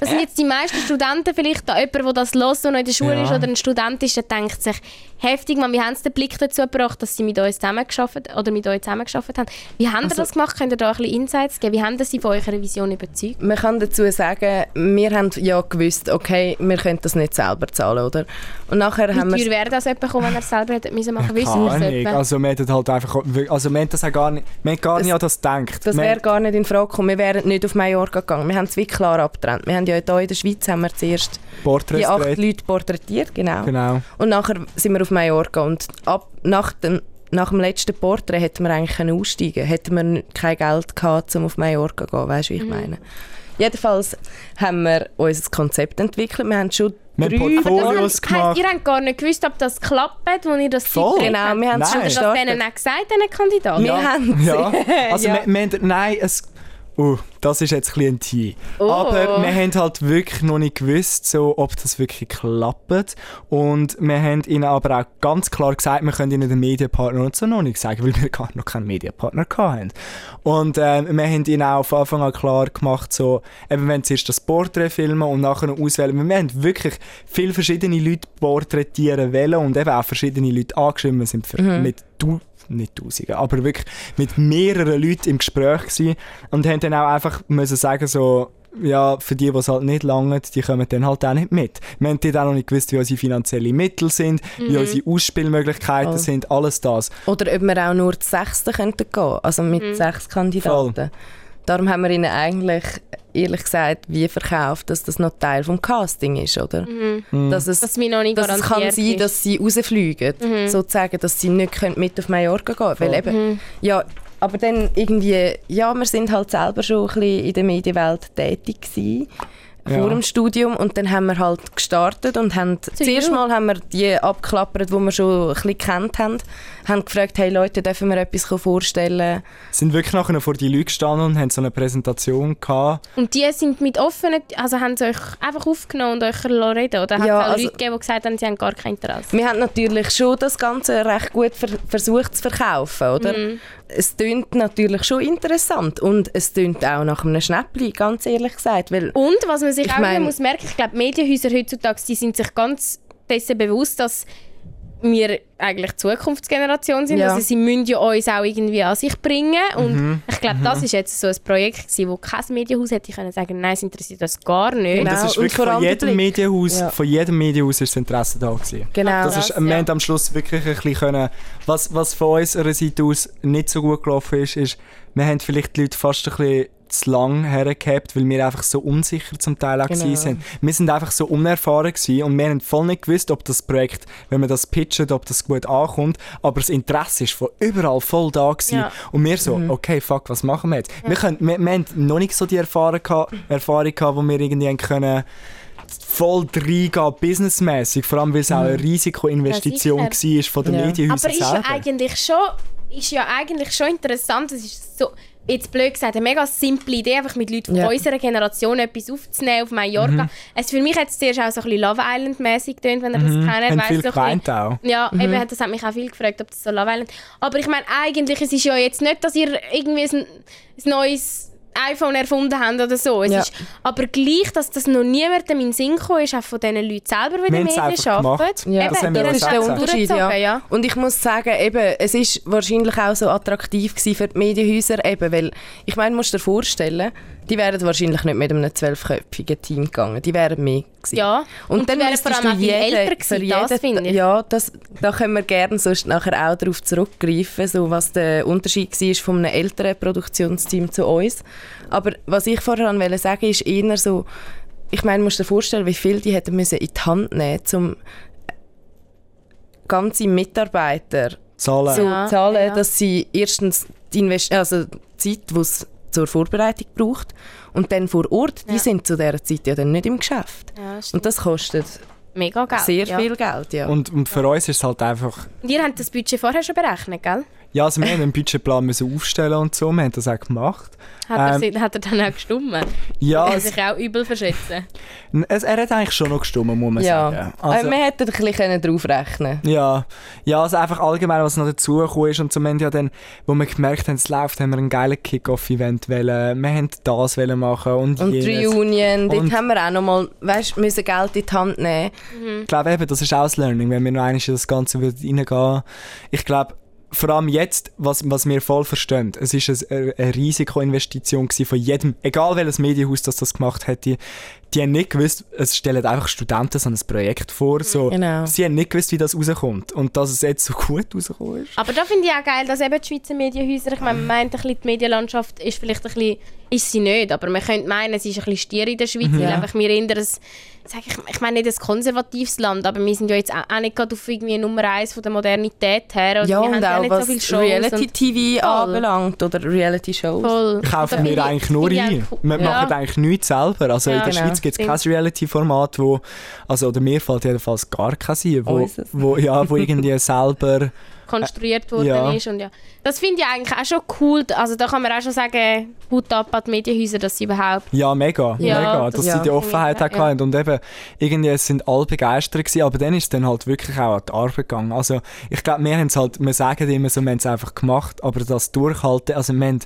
[SPEAKER 2] Das sind jetzt die meisten Studenten vielleicht, da jemand, der das los und noch in der Schule
[SPEAKER 3] Ja.
[SPEAKER 2] ist oder ein Student ist, der denkt sich, heftig, man, wie haben sie den Blick dazu gebracht, dass sie mit uns zusammengearbeitet oder mit euch zusammengearbeitet haben? Wie haben
[SPEAKER 1] Also
[SPEAKER 2] ihr das gemacht? Könnt ihr da ein bisschen Insights geben? Wie haben sie von eurer Vision überzeugt?
[SPEAKER 1] Man kann dazu sagen, wir haben ja gewusst, okay, wir können das nicht selber zahlen, oder? Und nachher
[SPEAKER 2] Wie
[SPEAKER 1] haben wir
[SPEAKER 2] teuer wäre das gekommen, wenn er selber hätte müssen machen müssen? Wissen wir es
[SPEAKER 3] Ahnung.
[SPEAKER 2] etwa?
[SPEAKER 3] Also wir hätten halt einfach, also wir haben das auch gar nicht, wir gar
[SPEAKER 1] Das-
[SPEAKER 3] nicht an das gedacht.
[SPEAKER 1] Das
[SPEAKER 3] Wir-
[SPEAKER 1] wäre gar nicht in Frage gekommen. Wir wären nicht auf Mallorca gegangen. Wir haben es wie klar abgetrennt. Wir haben ja hier in der Schweiz haben wir zuerst die acht. Leute porträtiert, genau.
[SPEAKER 3] Genau.
[SPEAKER 1] Und nachher sind wir auf Mallorca und ab, nach, dem, nach dem letzten Porträt hätten wir eigentlich können aussteigen Hätten wir kein Geld gehabt, um auf Mallorca zu gehen, weißt du, wie ich meine? Jedenfalls haben wir unser Konzept entwickelt. Wir haben schon
[SPEAKER 3] Wir haben
[SPEAKER 1] drei
[SPEAKER 3] Portfolios
[SPEAKER 2] das heisst,
[SPEAKER 3] gemacht.
[SPEAKER 2] ihr habt gar nicht gewusst, ob das klappt, als ihr das
[SPEAKER 3] Voll.
[SPEAKER 1] Genau, wir haben es schon
[SPEAKER 2] Habt ihr das denen
[SPEAKER 1] gestartet.
[SPEAKER 2] auch gesagt, diesen Kandidaten?
[SPEAKER 1] Wir haben
[SPEAKER 3] Ja, [laughs] also
[SPEAKER 1] Ja.
[SPEAKER 3] Wir, wir haben, nein, es, uh, das ist jetzt ein bisschen.
[SPEAKER 2] Oh.
[SPEAKER 3] Aber wir haben halt wirklich noch nicht gewusst, so, ob das wirklich klappt. Und wir haben ihnen aber auch ganz klar gesagt, wir können ihnen den Medienpartner und so noch nicht sagen, weil wir [laughs] gar noch keinen Medienpartner hatten. Und ähm, wir haben ihnen auch von Anfang an klar gemacht, so, eben wenn zuerst das Porträt filmen und nachher noch auswählen. Wir haben wirklich viele verschiedene Leute porträtieren wollen und eben auch verschiedene Leute angeschrieben. Wir sind für, mit du nicht Tausenden, aber wirklich mit mehreren Leuten im Gespräch gewesen und haben dann auch einfach müssen sagen so, ja, für die, die es halt nicht lange, die kommen dann halt auch nicht mit. Wir haben dort auch noch nicht gewusst, wie unsere finanziellen Mittel sind, wie unsere Ausspielmöglichkeiten
[SPEAKER 1] Voll.
[SPEAKER 3] sind, alles das.
[SPEAKER 1] Oder ob wir auch nur die Sechste könnten gehen, also mit sechs Kandidaten. Darum haben wir ihnen eigentlich, ehrlich gesagt, wie verkauft, dass das noch Teil vom Casting ist, oder? Dass es,
[SPEAKER 2] Dass mir noch nicht
[SPEAKER 1] dass es
[SPEAKER 2] garantiert
[SPEAKER 1] kann sein,
[SPEAKER 2] ist.
[SPEAKER 1] dass sie rausfliegen, sozusagen, dass sie nicht können mit auf Mallorca gehen können. Weil eben, ja, aber dann irgendwie, ja, wir sind halt selber schon ein bisschen in der Medienwelt tätig gewesen.
[SPEAKER 3] Ja.
[SPEAKER 1] Vor dem Studium und dann haben wir halt gestartet und haben zuerst mal haben wir die abgeklappert, die wir schon ein bisschen kennt haben, haben gefragt, hey Leute, dürfen wir etwas vorstellen?
[SPEAKER 3] Sind wirklich nachher vor die Leute gestanden und haben so eine Präsentation gehabt.
[SPEAKER 2] Und die sind mit offenen, also haben sie euch einfach aufgenommen und euch reden Oder hat
[SPEAKER 1] Ja,
[SPEAKER 2] es auch
[SPEAKER 1] also-
[SPEAKER 2] Leute gegeben, die gesagt haben, sie haben gar kein Interesse?
[SPEAKER 1] Wir haben natürlich schon das Ganze recht gut ver versucht zu verkaufen, oder? Es tönt natürlich schon interessant und es tönt auch nach einem Schnäppli, ganz ehrlich gesagt, weil
[SPEAKER 2] Und was man sich
[SPEAKER 1] Ich
[SPEAKER 2] auch
[SPEAKER 1] mein-
[SPEAKER 2] muss merken, ich glaube, Medienhäuser heutzutage, die sind sich ganz dessen bewusst, dass wir eigentlich die Zukunftsgeneration sind.
[SPEAKER 1] Ja.
[SPEAKER 2] Also sie müssen ja uns auch irgendwie an sich bringen. Und ich glaube, das ist jetzt so ein Projekt gewesen, wo kein Medienhaus hätte können sagen, nein, es interessiert uns gar nicht.
[SPEAKER 1] Genau.
[SPEAKER 3] Und das ist
[SPEAKER 1] und
[SPEAKER 3] wirklich von jedem. Medienhaus,
[SPEAKER 1] Ja.
[SPEAKER 3] von jedem Medienhaus ist das Interesse da gewesen.
[SPEAKER 1] genau.
[SPEAKER 3] Das ist,
[SPEAKER 2] Krass,
[SPEAKER 3] wir
[SPEAKER 2] ja.
[SPEAKER 3] am Schluss wirklich ein bisschen können, was, was von unserer Seite aus nicht so gut gelaufen ist, ist, wir haben vielleicht die Leute fast ein bisschen zu lang hergehabt, weil wir einfach so unsicher zum Teil auch
[SPEAKER 1] Genau.
[SPEAKER 3] sind. Wir sind einfach so unerfahren gewesen und wir haben voll nicht gewusst, ob das Projekt, wenn man das pitcht, ob das gut ankommt, aber das Interesse ist von überall voll da gewesen.
[SPEAKER 2] Ja.
[SPEAKER 3] und wir so, okay, fuck, was machen wir jetzt? Wir, können, wir, wir haben noch nicht so die Erfahrung gehabt, Erfahrung gehabt, wo wir irgendwie haben können voll reingehen, businessmäßig, vor allem weil es auch eine Risikoinvestition
[SPEAKER 2] Ja,
[SPEAKER 3] war von den
[SPEAKER 1] Ja.
[SPEAKER 3] Medienhäusern
[SPEAKER 2] Aber ist ja eigentlich schon, ist ja eigentlich schon interessant. Es ist so, jetzt blöd gesagt, eine mega simple Idee, einfach mit Leuten von
[SPEAKER 1] Ja.
[SPEAKER 2] unserer Generation etwas aufzunehmen auf Mallorca. Es für mich hat es zuerst auch so ein bisschen Love Island-mäßig getönt, wenn ihr das kennt.
[SPEAKER 3] Mhm. haben
[SPEAKER 2] Weißt
[SPEAKER 3] viel
[SPEAKER 2] so
[SPEAKER 3] geweint auch.
[SPEAKER 2] Ja, eben, das hat mich auch viel gefragt, ob das so Love Island... Aber ich meine, eigentlich, es ist ja jetzt nicht, dass ihr irgendwie ein, ein neues iPhone erfunden habt oder so. Es
[SPEAKER 1] Ja.
[SPEAKER 2] ist, aber gleich, dass das noch niemandem in den Sinn gekommen ist, auch von den Leuten selber, die in den Medien arbeiten.
[SPEAKER 1] Ja,
[SPEAKER 2] Eben,
[SPEAKER 3] das haben wir
[SPEAKER 1] das ist
[SPEAKER 3] gesagt.
[SPEAKER 1] der Unterschied,
[SPEAKER 2] durchgezogen,
[SPEAKER 1] ja. Und ich muss sagen, eben, es ist wahrscheinlich auch so attraktiv für die Medienhäuser, eben, weil, ich meine, musst dir vorstellen, die wären wahrscheinlich nicht mit einem zwölfköpfigen Team gegangen, die wären mehr gewesen.
[SPEAKER 2] Ja, und, die wären vor allem auch
[SPEAKER 1] jeden-
[SPEAKER 2] älter
[SPEAKER 1] für
[SPEAKER 2] gewesen, das finde ich.
[SPEAKER 1] Ja, das, da können wir gerne sonst nachher auch darauf zurückgreifen, so was der Unterschied war von einem älteren Produktionsteam zu uns. Aber was ich vorher an wollte sagen, ist eher so, ich meine, du musst dir vorstellen, wie viel die hätten müssen in die Hand nehmen um ganze Mitarbeiter
[SPEAKER 3] Zahlen.
[SPEAKER 2] Ja,
[SPEAKER 1] zahlen,
[SPEAKER 2] ja.
[SPEAKER 1] dass sie erstens die, Invest also die Zeit, die es zur Vorbereitung braucht, und dann vor Ort, die
[SPEAKER 2] Ja.
[SPEAKER 1] sind zu dieser Zeit ja dann nicht im Geschäft.
[SPEAKER 2] Ja.
[SPEAKER 1] Und das kostet
[SPEAKER 2] Mega Geld.
[SPEAKER 1] sehr
[SPEAKER 2] ja.
[SPEAKER 1] viel Geld, ja.
[SPEAKER 3] Und, und für uns ist es halt einfach...
[SPEAKER 2] Und ihr habt das Budget vorher schon berechnet, gell?
[SPEAKER 3] Ja, also wir haben einen Budgetplan müssen aufstellen und so, wir haben das auch gemacht.
[SPEAKER 2] Hat,
[SPEAKER 3] Ähm,
[SPEAKER 2] er, hat er dann auch gestummt?
[SPEAKER 3] Ja,
[SPEAKER 2] Er
[SPEAKER 3] es,
[SPEAKER 2] sich auch übel verschätzen.
[SPEAKER 3] es, er hat eigentlich schon noch gestimmt, muss man
[SPEAKER 1] ja.
[SPEAKER 3] sagen.
[SPEAKER 1] Also, wir hätten ein bisschen draufrechnen
[SPEAKER 3] Ja, ja, also einfach allgemein, was noch dazugekommen ist und zum Ende ja dann, wo wir gemerkt haben, es läuft, haben wir einen geilen Kick-Off-Event wollen, wir haben das wollen machen und,
[SPEAKER 1] Und die
[SPEAKER 3] jenes.
[SPEAKER 1] Reunion, dort haben wir auch noch mal, weißt, müssen Geld in die Hand nehmen.
[SPEAKER 3] Ich glaube eben, das ist auch das Learning, wenn wir noch einmal in das Ganze wieder reingehen. Ich glaube, vor allem jetzt, was, was wir voll verstehen, es ist eine, eine Risikoinvestition von jedem, egal welches Medienhaus das, das gemacht hätte, die haben nicht gewusst, es stellen einfach Studenten so ein Projekt vor, so,
[SPEAKER 1] Genau.
[SPEAKER 3] sie haben nicht gewusst, wie das rauskommt und dass es jetzt so gut rausgekommen ist.
[SPEAKER 2] Aber da finde ich auch geil, dass eben die Schweizer Medienhäuser, ich meine, man meint ein bisschen, die Medienlandschaft ist vielleicht ein bisschen, ist sie nicht, aber man könnte meinen, es ist ein bisschen stier in der Schweiz, weil
[SPEAKER 1] Ja.
[SPEAKER 2] einfach wir eher ein, sag ich, ich meine nicht ein konservatives Land, aber wir sind ja jetzt auch nicht gerade auf irgendwie Nummer eins von der Modernität her. Also
[SPEAKER 1] Ja,
[SPEAKER 2] wir haben
[SPEAKER 1] und
[SPEAKER 2] ja
[SPEAKER 1] auch
[SPEAKER 2] nicht
[SPEAKER 1] was
[SPEAKER 2] so Shows
[SPEAKER 1] Reality-TV anbelangt oder Reality-Shows.
[SPEAKER 2] und.
[SPEAKER 3] Kaufen wir eigentlich nur ein. Wir
[SPEAKER 2] Ja.
[SPEAKER 3] machen eigentlich nichts selber. Also
[SPEAKER 2] Ja,
[SPEAKER 3] in der
[SPEAKER 1] genau.
[SPEAKER 3] Schweiz gibt kein Reality-Format, wo, also oder mir fällt jedenfalls gar kein ein, wo,
[SPEAKER 1] Unseres.
[SPEAKER 3] wo, ja, wo irgendwie [laughs] selber
[SPEAKER 2] konstruiert worden
[SPEAKER 3] Ja.
[SPEAKER 2] ist. Und ja. Das finde ich eigentlich auch schon cool. Also da kann man auch schon sagen, Hut ab an die Medienhäuser, dass sie überhaupt...
[SPEAKER 3] Ja, mega,
[SPEAKER 2] Ja,
[SPEAKER 3] mega,
[SPEAKER 2] das
[SPEAKER 3] dass
[SPEAKER 1] ja.
[SPEAKER 3] sie die Offenheit auch hatten. Und eben, irgendwie sind alle begeistert gewesen, aber dann ist es dann halt wirklich auch an die Arbeit gegangen. Also, ich glaube, wir haben es halt, wir sagen immer so, wir haben es einfach gemacht, aber das Durchhalten, also wir haben,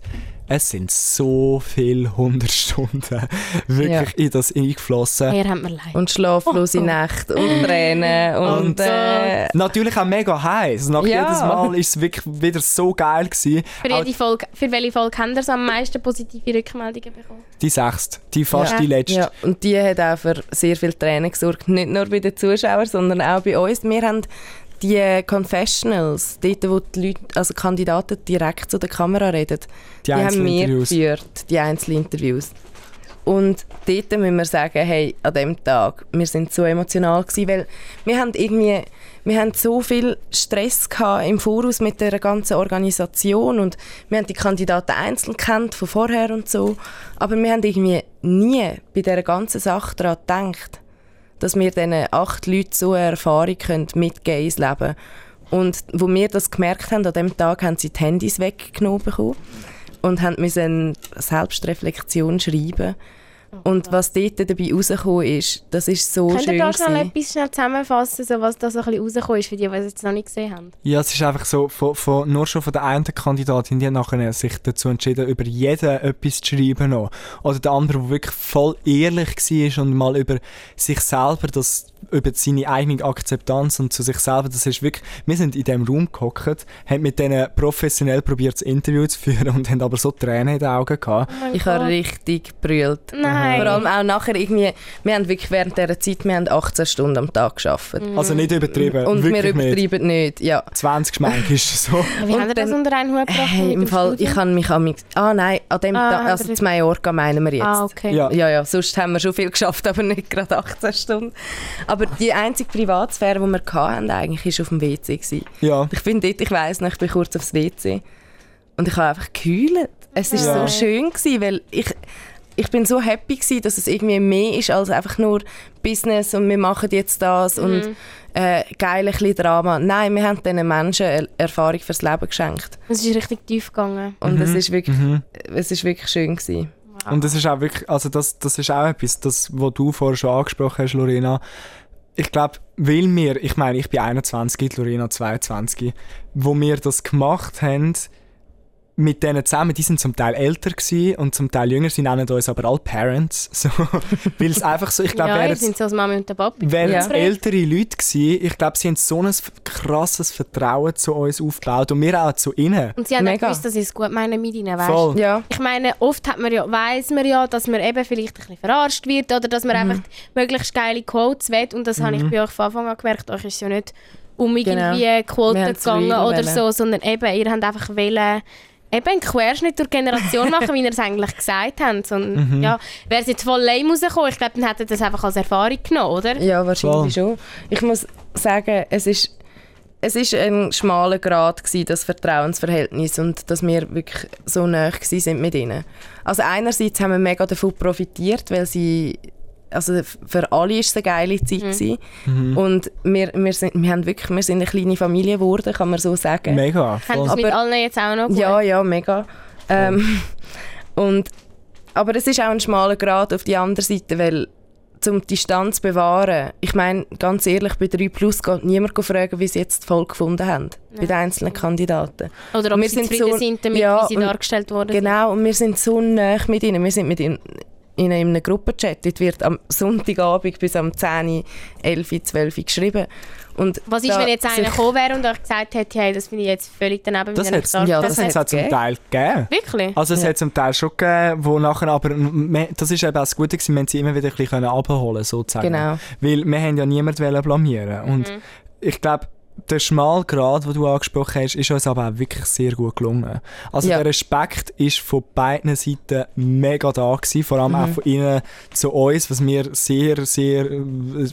[SPEAKER 3] es sind so viele hundert Stunden [laughs] wirklich in das eingeflossen.
[SPEAKER 2] Mir hat mir leid.
[SPEAKER 1] Und schlaflose
[SPEAKER 2] Oh.
[SPEAKER 1] Nächte und Tränen [laughs] und,
[SPEAKER 3] Und,
[SPEAKER 1] äh,
[SPEAKER 3] Natürlich auch mega heiß. Nach
[SPEAKER 1] Ja.
[SPEAKER 3] jedes Mal ist es wirklich wieder so geil gewesen.
[SPEAKER 2] Für, jede Folge, für welche Folge haben ihr am meisten positive Rückmeldungen bekommen?
[SPEAKER 3] die sechste, die fast
[SPEAKER 2] Ja.
[SPEAKER 3] die letzte.
[SPEAKER 1] ja, und die hat auch für sehr viel Tränen gesorgt. Nicht nur bei den Zuschauern, sondern auch bei uns. Wir haben die Confessionals, dort wo die Leute, also Kandidaten direkt zu der Kamera reden,
[SPEAKER 3] Die
[SPEAKER 1] die, haben wir geführt, die einzelnen Interviews. Und dort müssen wir sagen, hey, an dem Tag, wir sind so emotional gewesen, weil wir haben irgendwie, wir haben so viel Stress gehabt im Voraus mit der ganzen Organisation und wir haben die Kandidaten einzeln kennt von vorher und so, aber wir haben irgendwie nie bei dieser ganzen Sache daran gedacht, dass wir diesen acht Leuten so eine Erfahrung können mitgeben ins Leben. Und wo wir das gemerkt haben, an dem Tag haben sie die Handys weggenommen bekommen und haben eine Selbstreflexion schreiben. Und was dort dabei rausgekommen ist, das ist so
[SPEAKER 2] Könnt ihr
[SPEAKER 1] schön
[SPEAKER 2] da schnell
[SPEAKER 1] gewesen.
[SPEAKER 2] etwas schnell zusammenfassen, so was da so ein bisschen rausgekommen ist, für die, die es jetzt noch nicht gesehen haben?
[SPEAKER 3] Ja, es ist einfach so, von, von, nur schon von der einen Kandidatin, die hat nachher sich dazu entschieden, über jeden etwas zu schreiben. Noch. Oder der andere, der wirklich voll ehrlich war und mal über sich selber das über seine eigene Akzeptanz und zu sich selber, das ist wirklich, wir sind in diesem Raum gehockt, haben mit denen professionell probiert, das Interview zu führen und haben aber so Tränen in den Augen gehabt.
[SPEAKER 2] Oh
[SPEAKER 1] Ich habe richtig gebrüllt.
[SPEAKER 2] Nein.
[SPEAKER 1] Vor allem auch nachher irgendwie, wir haben wirklich während dieser Zeit, wir haben 18 Stunden am Tag gearbeitet.
[SPEAKER 3] Also nicht übertrieben,
[SPEAKER 1] Und wir übertreiben nicht, ja.
[SPEAKER 3] 20 Schmänke ist so. [laughs]
[SPEAKER 2] Wie
[SPEAKER 1] Und
[SPEAKER 2] haben wir das unter einen Hut gebracht?
[SPEAKER 1] Hey, im Fall,
[SPEAKER 2] Studium?
[SPEAKER 1] ich habe mich an mich, ah nein, an dem
[SPEAKER 2] Ah,
[SPEAKER 1] Tag, also zu Mallorca meinen wir jetzt.
[SPEAKER 2] Ah, okay.
[SPEAKER 3] Ja.
[SPEAKER 1] Ja, ja, sonst haben wir schon viel geschafft, aber nicht gerade 18 Stunden. Aber die einzige Privatsphäre, die wir hatten, eigentlich, war auf dem WC. Gewesen.
[SPEAKER 3] Ja.
[SPEAKER 1] Ich bin dort, ich weiss noch, ich bin kurz aufs WC und ich habe einfach gekühlt. Es war
[SPEAKER 3] Ja.
[SPEAKER 1] so schön, gewesen, weil ich, ich bin so happy gewesen, dass es irgendwie mehr ist als einfach nur Business und wir machen jetzt das und äh, geil ein bisschen Drama. Nein, wir haben diesen Menschen eine Erfahrung fürs Leben geschenkt.
[SPEAKER 2] Es ist richtig tief gegangen.
[SPEAKER 1] Und es, ist wirklich,
[SPEAKER 3] Mhm.
[SPEAKER 1] es ist wirklich schön gewesen.
[SPEAKER 3] Und das ist auch wirklich, also das, das ist auch etwas, das, was du vorher schon angesprochen hast, Lorena. Ich glaube, weil wir, ich meine, ich bin 21, Lorena 22, wo wir das gemacht haben, mit denen zusammen, die sind zum Teil älter gewesen und zum Teil jünger, sie nennen uns aber alle Parents, [laughs] so, weil es einfach so, ich glaube,
[SPEAKER 2] ja,
[SPEAKER 3] wären es
[SPEAKER 2] sind so
[SPEAKER 1] Ja.
[SPEAKER 3] es ältere Leute gewesen, ich glaube, sie haben so ein krasses Vertrauen zu uns aufgebaut und wir auch zu ihnen.
[SPEAKER 2] Und sie haben
[SPEAKER 1] Mega.
[SPEAKER 2] gewusst, dass sie es gut meinen mit ihnen, weißt
[SPEAKER 3] Voll.
[SPEAKER 1] Ja,
[SPEAKER 2] Ich meine, oft hat man ja, weiss man ja, dass man eben vielleicht ein bisschen verarscht wird oder dass man
[SPEAKER 1] Mhm.
[SPEAKER 2] einfach möglichst geile Quotes will. Und das habe ich bei euch von Anfang an gemerkt. Euch ist ja nicht um
[SPEAKER 1] Genau.
[SPEAKER 2] irgendwie Quoten
[SPEAKER 1] haben es
[SPEAKER 2] gegangen oder
[SPEAKER 1] wollen.
[SPEAKER 2] so, sondern eben, ihr habt einfach wollen, eben einen Querschnitt durch die Generation [laughs] machen, wie ihr es eigentlich gesagt habt. Sondern,
[SPEAKER 3] Mhm.
[SPEAKER 2] ja, wäre es jetzt voll lame rausgekommen, ich glaube, dann hättet ihr das einfach als Erfahrung genommen, oder?
[SPEAKER 1] Ja, wahrscheinlich schon. Ich muss sagen, es ist, es ist ein schmaler Grad gewesen, das Vertrauensverhältnis und dass wir wirklich so nah sind mit ihnen. Also einerseits haben wir mega davon profitiert, weil sie also für alle war es eine geile Zeit gewesen. und wir, wir, sind, wir, haben wirklich, wir sind eine kleine Familie geworden, kann man so sagen.
[SPEAKER 3] Mega.
[SPEAKER 2] Haben das mit allen jetzt auch noch gut?
[SPEAKER 1] Ja, ja, mega. Ähm, [laughs] und, aber es ist auch ein schmaler Grad auf die andere Seite, weil zum Distanz bewahren, ich meine, ganz ehrlich, bei 3 Plus geht niemand fragen, wie sie jetzt die Folge gefunden haben, bei den einzelnen Kandidaten.
[SPEAKER 2] Oder ob
[SPEAKER 1] Wir
[SPEAKER 2] sie
[SPEAKER 1] sind
[SPEAKER 2] zufrieden
[SPEAKER 1] so-
[SPEAKER 2] sind damit,
[SPEAKER 1] ja,
[SPEAKER 2] wie sie
[SPEAKER 1] und-
[SPEAKER 2] dargestellt wurden.
[SPEAKER 1] Genau, und wir sind so nah mit ihnen, wir sind mit ihnen in einem Gruppenchat, dort wird am Sonntagabend bis am 10, 11, 12 geschrieben. Und
[SPEAKER 2] Was ist, wenn jetzt einer gekommen wäre und euch gesagt hätte, hey, das finde ich jetzt völlig daneben,
[SPEAKER 3] Das hat's-
[SPEAKER 2] euch
[SPEAKER 1] ja,
[SPEAKER 3] Das,
[SPEAKER 1] das
[SPEAKER 3] hat es zum. Teil gegeben.
[SPEAKER 2] Wirklich?
[SPEAKER 3] Also es
[SPEAKER 1] Ja.
[SPEAKER 3] hat zum Teil schon gegeben, wo nachher aber, das ist eben auch das Gute gewesen, wir haben sie immer wieder ein bisschen abholen sozusagen.
[SPEAKER 1] Genau.
[SPEAKER 3] Weil wir haben ja niemanden wollen blamieren und ich glaube, der Schmalgrad, den du angesprochen hast, ist uns aber auch wirklich sehr gut gelungen. Also
[SPEAKER 1] Ja.
[SPEAKER 3] der Respekt ist von beiden Seiten mega da gewesen, vor allem
[SPEAKER 1] Mhm.
[SPEAKER 3] auch von ihnen zu uns, was mir sehr, sehr,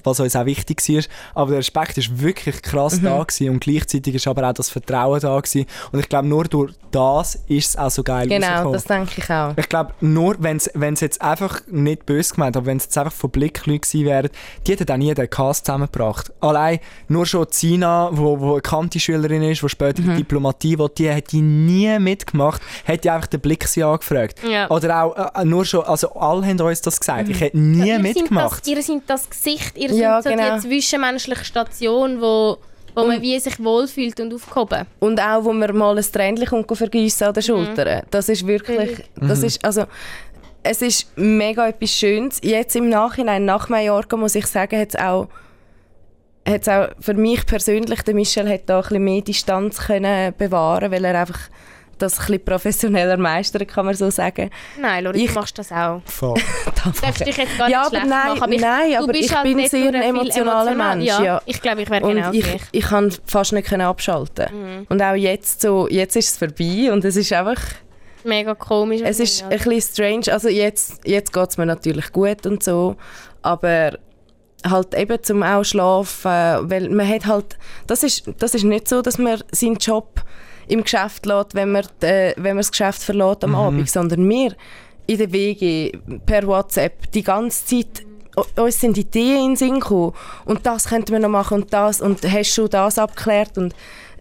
[SPEAKER 3] was uns auch wichtig war. Aber der Respekt ist wirklich krass
[SPEAKER 1] Mhm.
[SPEAKER 3] da gewesen und gleichzeitig ist aber auch das Vertrauen da gewesen. Und ich glaube, nur durch das ist es auch so geil
[SPEAKER 1] Genau, das denke ich auch.
[SPEAKER 3] Ich glaube, nur wenn es jetzt einfach nicht böse gemeint, aber wenn es jetzt einfach von Blickleuten gewesen wären, die hätten auch nie den Cast zusammengebracht. Allein nur schon Zina, wo, wo eine Kante-Schülerin ist, die später
[SPEAKER 1] Mhm.
[SPEAKER 3] die Diplomatie will, die hätte nie mitgemacht, hätte einfach den Blick sie angefragt.
[SPEAKER 2] Ja.
[SPEAKER 3] Oder auch äh, nur schon, also alle haben uns das gesagt, ich hätte nie
[SPEAKER 2] ihr
[SPEAKER 3] mitgemacht.
[SPEAKER 2] Sind das, ihr sind das Gesicht, ihr
[SPEAKER 1] Ja,
[SPEAKER 2] sind so
[SPEAKER 1] genau.
[SPEAKER 2] die zwischenmenschliche Station, wo, wo man
[SPEAKER 1] Und-
[SPEAKER 2] wie sich wohlfühlt und aufgehoben.
[SPEAKER 1] Und auch, wo man mal ein Tränchen kommt vergiessen an den Schultern. Das ist wirklich, das ist, also, es ist mega etwas Schönes. Jetzt im Nachhinein, nach Mallorca, muss ich sagen, hat es auch, hat's auch für mich persönlich, der Michel hat da ein bisschen mehr Distanz können bewahren, weil er einfach das ein bisschen professioneller meistert, kann man so sagen.
[SPEAKER 2] Nein, Lori,
[SPEAKER 1] Ich-
[SPEAKER 2] du machst das auch.
[SPEAKER 3] Voll. [laughs]
[SPEAKER 2] Du darfst dich jetzt gar
[SPEAKER 1] Ja,
[SPEAKER 2] nicht
[SPEAKER 1] aber
[SPEAKER 2] schlecht
[SPEAKER 1] nein,
[SPEAKER 2] machen. ich,
[SPEAKER 1] nein, aber ich
[SPEAKER 2] halt
[SPEAKER 1] bin
[SPEAKER 2] nicht
[SPEAKER 1] sehr
[SPEAKER 2] nur
[SPEAKER 1] ein emotionaler
[SPEAKER 2] emotional.
[SPEAKER 1] Mensch,
[SPEAKER 2] Ja,
[SPEAKER 1] ja.
[SPEAKER 2] Ich glaube, ich wäre genau
[SPEAKER 1] ich,
[SPEAKER 2] gleich.
[SPEAKER 1] ich kann fast nicht können abschalten.
[SPEAKER 2] Mhm.
[SPEAKER 1] Und auch jetzt so, jetzt ist es vorbei und es ist einfach
[SPEAKER 2] Mega komisch.
[SPEAKER 1] Es ist ein bisschen strange. Also jetzt, jetzt geht es mir natürlich gut und so, aber halt eben zum auch schlafen, weil man hat halt, das ist, das ist nicht so, dass man seinen Job im Geschäft lässt, wenn man, äh, wenn man das Geschäft verlässt am Abend, sondern wir in der WG, per WhatsApp, die ganze Zeit, uns sind Ideen in den Sinn gekommen. Und das könnte man noch machen und das und hast schon das abgeklärt? Und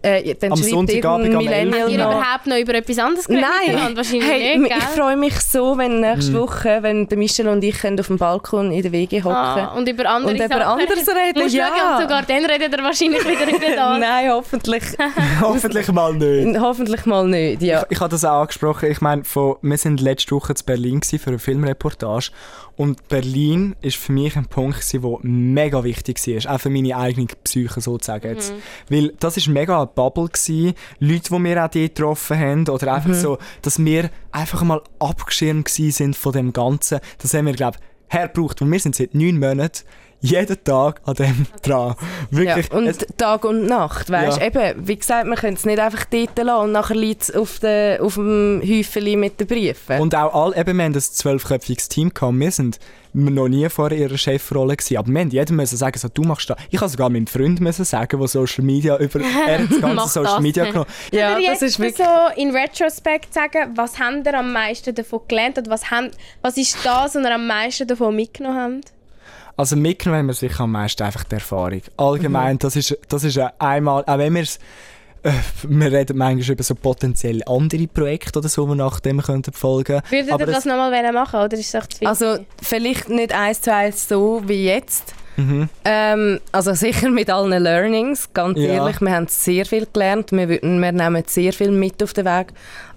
[SPEAKER 1] Äh, dann
[SPEAKER 3] Am Sonntagabend
[SPEAKER 1] irgendein
[SPEAKER 3] am 11.
[SPEAKER 1] Millennial
[SPEAKER 2] ihr
[SPEAKER 1] noch-
[SPEAKER 2] überhaupt noch über etwas anderes geredet
[SPEAKER 1] Nein?
[SPEAKER 2] Wahrscheinlich
[SPEAKER 1] hey,
[SPEAKER 2] nicht,
[SPEAKER 1] ich
[SPEAKER 2] gell?
[SPEAKER 1] freue mich so, wenn nächste
[SPEAKER 3] Hm.
[SPEAKER 1] Woche, wenn der Michel und ich können auf dem Balkon in der WG hocken
[SPEAKER 2] Ah, und über andere
[SPEAKER 1] und über
[SPEAKER 2] Sachen.
[SPEAKER 1] anderes reden.
[SPEAKER 2] Musst
[SPEAKER 1] ja.
[SPEAKER 2] schauen, und sogar dann redet er wahrscheinlich [laughs] wieder über das.
[SPEAKER 1] Nein, hoffentlich, [laughs]
[SPEAKER 3] Hoffentlich mal nicht. [laughs]
[SPEAKER 1] hoffentlich mal nicht. Ja.
[SPEAKER 3] Ich, ich habe das auch angesprochen. Ich meine, von, wir sind letzte Woche in Berlin für eine Filmreportage und Berlin ist für mich ein Punkt, der mega wichtig war, auch für meine eigene Psyche sozusagen. Jetzt. Weil das ist mega eine Bubble gewesen. Leute, die wir auch dort getroffen haben oder einfach so, dass wir einfach mal abgeschirmt sind von dem Ganzen. Das haben wir, glaube ich, hergebraucht. Und wir sind seit neun Monaten jeden Tag an dem dran.
[SPEAKER 1] Ja,
[SPEAKER 3] Wirklich.
[SPEAKER 1] und
[SPEAKER 3] es-
[SPEAKER 1] Tag und Nacht, weißt
[SPEAKER 3] Ja.
[SPEAKER 1] eben, wie gesagt, man könnte es nicht einfach dort lassen und nachher liegt es auf, de, auf dem Häufchen mit den Briefen.
[SPEAKER 3] Und auch all, eben, wir haben ein zwölfköpfiges Team gehabt. Wir sind noch nie vor ihrer Chefrolle gewesen. Aber wir haben jedem müssen sagen, so, du machst das. Ich habe sogar meinem Freund müssen sagen, der Social Media über, [laughs] er hat das ganze Social
[SPEAKER 2] das.
[SPEAKER 3] Media genommen. [laughs]
[SPEAKER 1] ja,
[SPEAKER 2] ihr
[SPEAKER 1] das
[SPEAKER 2] jetzt
[SPEAKER 1] ist wirklich...
[SPEAKER 2] so in Retrospect sagen, was habt ihr am meisten davon gelernt oder was, habt, was ist das, was ihr am meisten davon mitgenommen habt?
[SPEAKER 3] Also mitgenommen haben wir sicher am meisten einfach die Erfahrung. Allgemein, das ist, das ist ja einmal, auch wenn wir es äh, wir reden manchmal über so potenziell andere Projekte oder so, die nach dem könnten folgen.
[SPEAKER 2] Würdet
[SPEAKER 3] Aber
[SPEAKER 2] ihr das
[SPEAKER 3] es-
[SPEAKER 2] nochmal machen oder ist zu viel?
[SPEAKER 1] Also vielleicht nicht eins zu eins so wie jetzt.
[SPEAKER 3] Mhm.
[SPEAKER 1] Ähm, also sicher mit allen Learnings, ganz
[SPEAKER 3] Ja.
[SPEAKER 1] ehrlich. Wir haben sehr viel gelernt, wir, würden- wir nehmen sehr viel mit auf den Weg.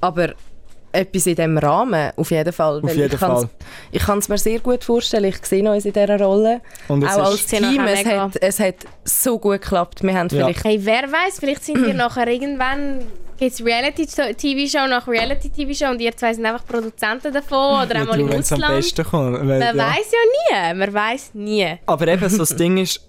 [SPEAKER 1] Aber etwas in diesem Rahmen, auf jeden Fall.
[SPEAKER 3] Auf jeden
[SPEAKER 1] ich kann's-
[SPEAKER 3] Fall.
[SPEAKER 1] Ich kann es mir sehr gut vorstellen, ich sehe uns in dieser Rolle.
[SPEAKER 3] Und es
[SPEAKER 1] Auch als Team, es hat, es hat so gut geklappt. Wir haben
[SPEAKER 3] Ja.
[SPEAKER 1] vielleicht...
[SPEAKER 2] hey, wer weiß, vielleicht sind wir [clears throat] nachher irgendwann gibt es Reality-TV-Show nach Reality-TV-Show und ihr zwei sind einfach Produzenten davon oder
[SPEAKER 3] ja,
[SPEAKER 2] auch mal
[SPEAKER 3] du,
[SPEAKER 2] im
[SPEAKER 3] wenn's am
[SPEAKER 2] Ausland.
[SPEAKER 3] besten kommt. Weil,
[SPEAKER 2] Man
[SPEAKER 3] ja.
[SPEAKER 2] weiß ja nie, man weiß nie.
[SPEAKER 3] Aber eben, so das Ding ist,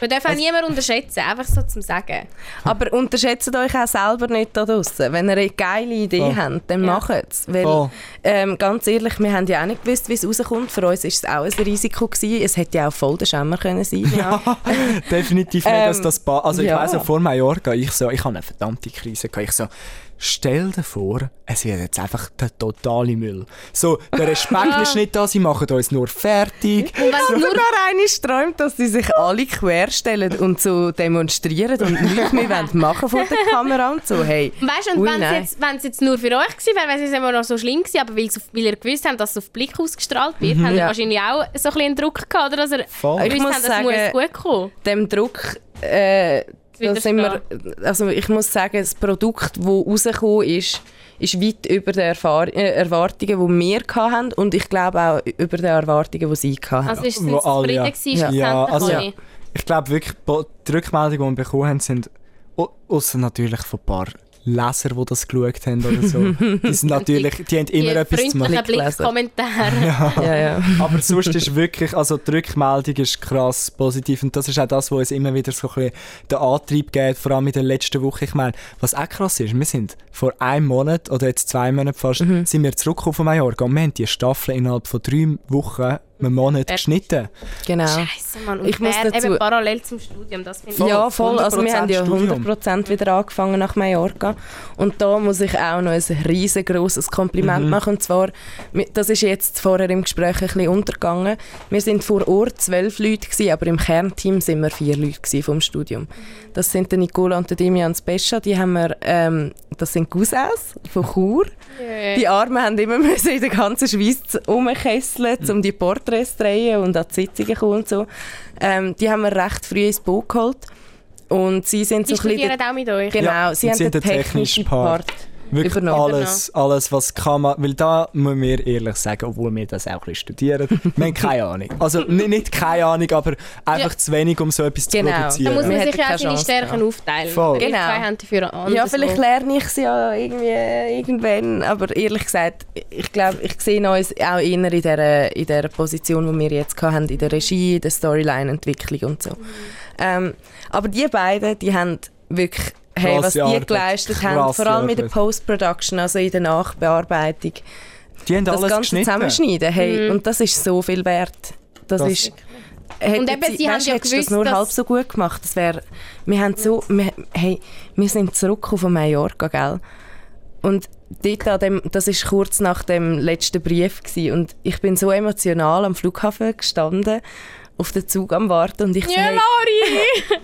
[SPEAKER 2] Man darf auch niemanden unterschätzen, einfach so zum Sagen.
[SPEAKER 1] Aber unterschätzt euch auch selber nicht da draussen. Wenn ihr eine geile Idee
[SPEAKER 3] Voll.
[SPEAKER 1] habt, dann
[SPEAKER 2] Ja.
[SPEAKER 1] macht es. Weil,
[SPEAKER 3] Voll.
[SPEAKER 1] ähm, ganz ehrlich, wir haben ja auch nicht gewusst, wie es rauskommt. Für uns war es auch ein Risiko. Gewesen. Es hätte ja auch voll der Schämmer können sein
[SPEAKER 2] Ja. [laughs]
[SPEAKER 3] definitiv nicht, dass
[SPEAKER 1] Ähm,
[SPEAKER 3] das pa Also ich
[SPEAKER 1] ja.
[SPEAKER 3] weiss ja, vor Mallorca, ich so, ich habe eine verdammte Krise gehabt. Ich so, stell dir vor, es wird jetzt einfach der totale Müll. So, der Respekt ist [laughs] nicht da, sie machen uns nur fertig.
[SPEAKER 2] Und wenn
[SPEAKER 1] Nur
[SPEAKER 2] nur
[SPEAKER 1] noch eine träumt, dass sie sich alle querstellen und so demonstrieren und nichts mehr wollen machen vor der Kamera und so. Hey,
[SPEAKER 2] Weißt du, und wenn es jetzt, wenn's jetzt nur für euch gewesen wäre, wäre es immer noch so schlimm gewesen, aber weil, weil ihr gewusst habt, dass es auf Blick ausgestrahlt wird, habt ihr
[SPEAKER 1] Ja.
[SPEAKER 2] wahrscheinlich auch so ein bisschen einen Druck gehabt, oder? Dass ihr
[SPEAKER 3] Voll.
[SPEAKER 1] Ich
[SPEAKER 2] gewusst habt, das muss gut kommen.
[SPEAKER 1] dem Druck, äh, da sind wir, also ich muss sagen, das Produkt, das rausgekommen ist, ist weit über den Erfahr äh, Erwartungen, die wir hatten und ich glaube auch über den Erwartungen, die sie hatten.
[SPEAKER 2] Also ist
[SPEAKER 3] Wo
[SPEAKER 2] es
[SPEAKER 3] alle,
[SPEAKER 2] zufrieden
[SPEAKER 3] ja.
[SPEAKER 2] gewesen,
[SPEAKER 1] Ja.
[SPEAKER 3] Ja,
[SPEAKER 2] schlussendlich
[SPEAKER 3] also-
[SPEAKER 2] alle?
[SPEAKER 3] Ich glaube wirklich, die Rückmeldungen, die wir bekommen haben, sind, au- ausser natürlich von ein paar Leser, die das geschaut haben oder so. [laughs] Die sind natürlich, die haben immer
[SPEAKER 2] Die
[SPEAKER 3] etwas zu machen.
[SPEAKER 2] Blickkommentare.
[SPEAKER 1] ja, ja.
[SPEAKER 3] Aber sonst ist wirklich, also die Rückmeldung ist krass positiv und das ist auch das, was uns immer wieder so ein bisschen den Antrieb gibt, vor allem in der letzten Woche. Ich meine, was auch krass ist, wir sind vor einem Monat oder jetzt zwei Monaten fast,
[SPEAKER 2] Mhm.
[SPEAKER 3] sind wir zurückgekommen von Mallorca und wir haben die Staffel innerhalb von drei Wochen, einem Monat
[SPEAKER 2] Fertig.
[SPEAKER 3] geschnitten.
[SPEAKER 1] genau.
[SPEAKER 2] Scheiße, Mann. Und
[SPEAKER 1] Ich muss dazu-
[SPEAKER 2] eben parallel zum Studium, das finde ich...
[SPEAKER 1] Ja, voll. Also wir
[SPEAKER 3] 100%
[SPEAKER 1] haben ja
[SPEAKER 3] Studium.
[SPEAKER 1] 100% wieder angefangen nach Mallorca. Und da muss ich auch noch ein riesengroßes Kompliment machen. Und zwar, das ist jetzt vorher im Gespräch ein bisschen untergegangen. Wir sind vor Ort zwölf Leute gewesen, aber im Kernteam sind wir vier Leute vom Studium. Das sind der Nicola und der Dimian Spescha. Die haben wir, ähm, das sind Cousins von Chur.
[SPEAKER 2] Ja.
[SPEAKER 1] Die Armen haben immer [laughs] müssen in der ganzen Schweiz rumkesseln, um die Porträts zu drehen und an die Sitzungen kommen und so. Ähm, die haben wir recht früh ins Boot geholt. Und sie sind
[SPEAKER 2] Die
[SPEAKER 1] so ein bisschen...
[SPEAKER 2] studieren auch mit euch.
[SPEAKER 1] Genau,
[SPEAKER 3] Ja,
[SPEAKER 1] sie haben den
[SPEAKER 3] technischen
[SPEAKER 1] technischen
[SPEAKER 3] Part.
[SPEAKER 1] Part.
[SPEAKER 3] Wirklich
[SPEAKER 1] Übernommen.
[SPEAKER 3] alles, alles, was kann man, weil da müssen wir ehrlich sagen, obwohl wir das auch ein bisschen studieren, [laughs] wir haben keine Ahnung. Also nicht, nicht keine Ahnung, aber einfach
[SPEAKER 2] Ja.
[SPEAKER 3] zu wenig, um so etwas
[SPEAKER 1] Genau.
[SPEAKER 3] zu
[SPEAKER 2] Da
[SPEAKER 3] produzieren.
[SPEAKER 2] muss man
[SPEAKER 1] Man
[SPEAKER 2] sich ja auch seine Stärken
[SPEAKER 1] gehabt.
[SPEAKER 2] aufteilen.
[SPEAKER 3] Voll.
[SPEAKER 1] Genau.
[SPEAKER 2] zwei haben dafür
[SPEAKER 1] Ja,
[SPEAKER 2] anderswo.
[SPEAKER 1] vielleicht lerne ich sie ja irgendwie irgendwann, aber ehrlich gesagt, ich glaube, ich sehe uns auch eher in dieser, in dieser Position, die wir jetzt hatten, in der Regie, der Storyline-Entwicklung und so. Ähm, aber die beiden, die haben wirklich, hey, was die
[SPEAKER 3] Arbeit.
[SPEAKER 1] geleistet haben,
[SPEAKER 3] Krasse
[SPEAKER 1] vor allem in der
[SPEAKER 3] Arbeit.
[SPEAKER 1] Post-Production, also in der Nachbearbeitung,
[SPEAKER 3] Die haben
[SPEAKER 1] das
[SPEAKER 3] alles
[SPEAKER 1] ganze
[SPEAKER 3] geschnitten.
[SPEAKER 1] Zusammenschneiden, hey,
[SPEAKER 2] Mhm.
[SPEAKER 1] und das ist so viel wert. Das,
[SPEAKER 3] Das-
[SPEAKER 1] ist...
[SPEAKER 2] Und eben, sie haben
[SPEAKER 1] weisst,
[SPEAKER 2] ja
[SPEAKER 1] hättest du das
[SPEAKER 2] gewusst,
[SPEAKER 1] nur
[SPEAKER 2] dass-
[SPEAKER 1] halb so gut gemacht. Das wär, wir haben so, wir, hey, wir sind zurückgekommen von Mallorca, gell? Und dort an dem, das ist kurz nach dem letzten Brief gewesen, und ich bin so emotional am Flughafen gestanden auf den Zug am Warten und ich so,
[SPEAKER 2] Ja,
[SPEAKER 1] hey,
[SPEAKER 2] Lori!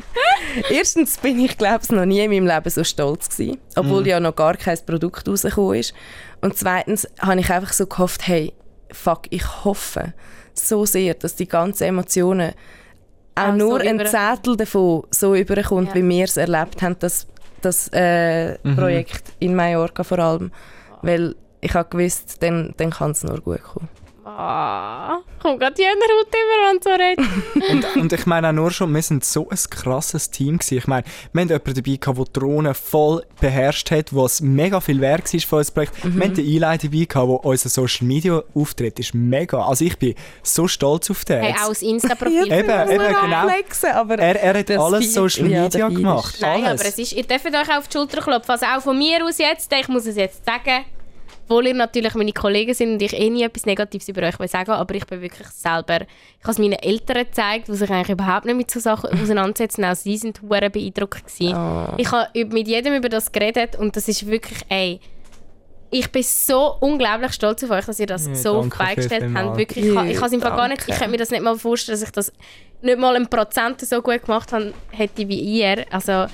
[SPEAKER 2] [laughs]
[SPEAKER 1] Erstens bin ich, glaube ich, noch nie in meinem Leben so stolz gewesen, obwohl ja noch gar kein Produkt rausgekommen ist. Und zweitens habe ich einfach so gehofft, hey, fuck, ich hoffe so sehr, dass die ganzen Emotionen auch
[SPEAKER 2] Auch so
[SPEAKER 1] nur ein
[SPEAKER 2] über-
[SPEAKER 1] Zettel davon so überkommt,
[SPEAKER 2] Ja.
[SPEAKER 1] wie wir es erlebt haben, das, das äh, Projekt in Mallorca vor allem. Weil ich habe gewusst, dann, dann kann es nur gut kommen.
[SPEAKER 2] Ah, kommt gerade die Haut über und so reden. [laughs]
[SPEAKER 3] und, und ich meine auch nur schon, wir sind so ein krasses Team gewesen. Ich meine, wir haben jemanden dabei gehabt, der die Drohne voll beherrscht hat, was mega viel wert war für unser Projekt. Wir haben den Eli dabei gehabt, der unser Social Media Auftritt ist mega. Also ich bin so stolz auf den.
[SPEAKER 2] Hey, auch das Insta-Profil. [laughs]
[SPEAKER 3] Eben, eben, genau.
[SPEAKER 1] flexen, aber
[SPEAKER 3] er, er hat alles Social Media gemacht.
[SPEAKER 2] Nein,
[SPEAKER 3] alles.
[SPEAKER 2] aber es ist, ihr dürft euch auf die Schulter klopfen. Also auch von mir aus jetzt, ich muss es jetzt sagen, obwohl ihr natürlich meine Kollegen sind und ich eh nie etwas Negatives über euch will sagen aber ich bin wirklich selber, ich habe es meinen Eltern gezeigt, die sich eigentlich überhaupt nicht mit so Sachen auseinandersetzen, auch sie sind hure beeindruckt gewesen.
[SPEAKER 1] Oh.
[SPEAKER 2] Ich habe mit jedem über das geredet und das ist wirklich, ey, ich bin so unglaublich stolz auf euch, dass ihr das
[SPEAKER 3] Ja,
[SPEAKER 2] so beigestellt habt. Wirklich, ich, kann- ich, kann gar nicht, ich könnte mir das nicht mal vorstellen, dass ich das nicht mal ein Prozent so gut gemacht habe, hätte wie ihr. Also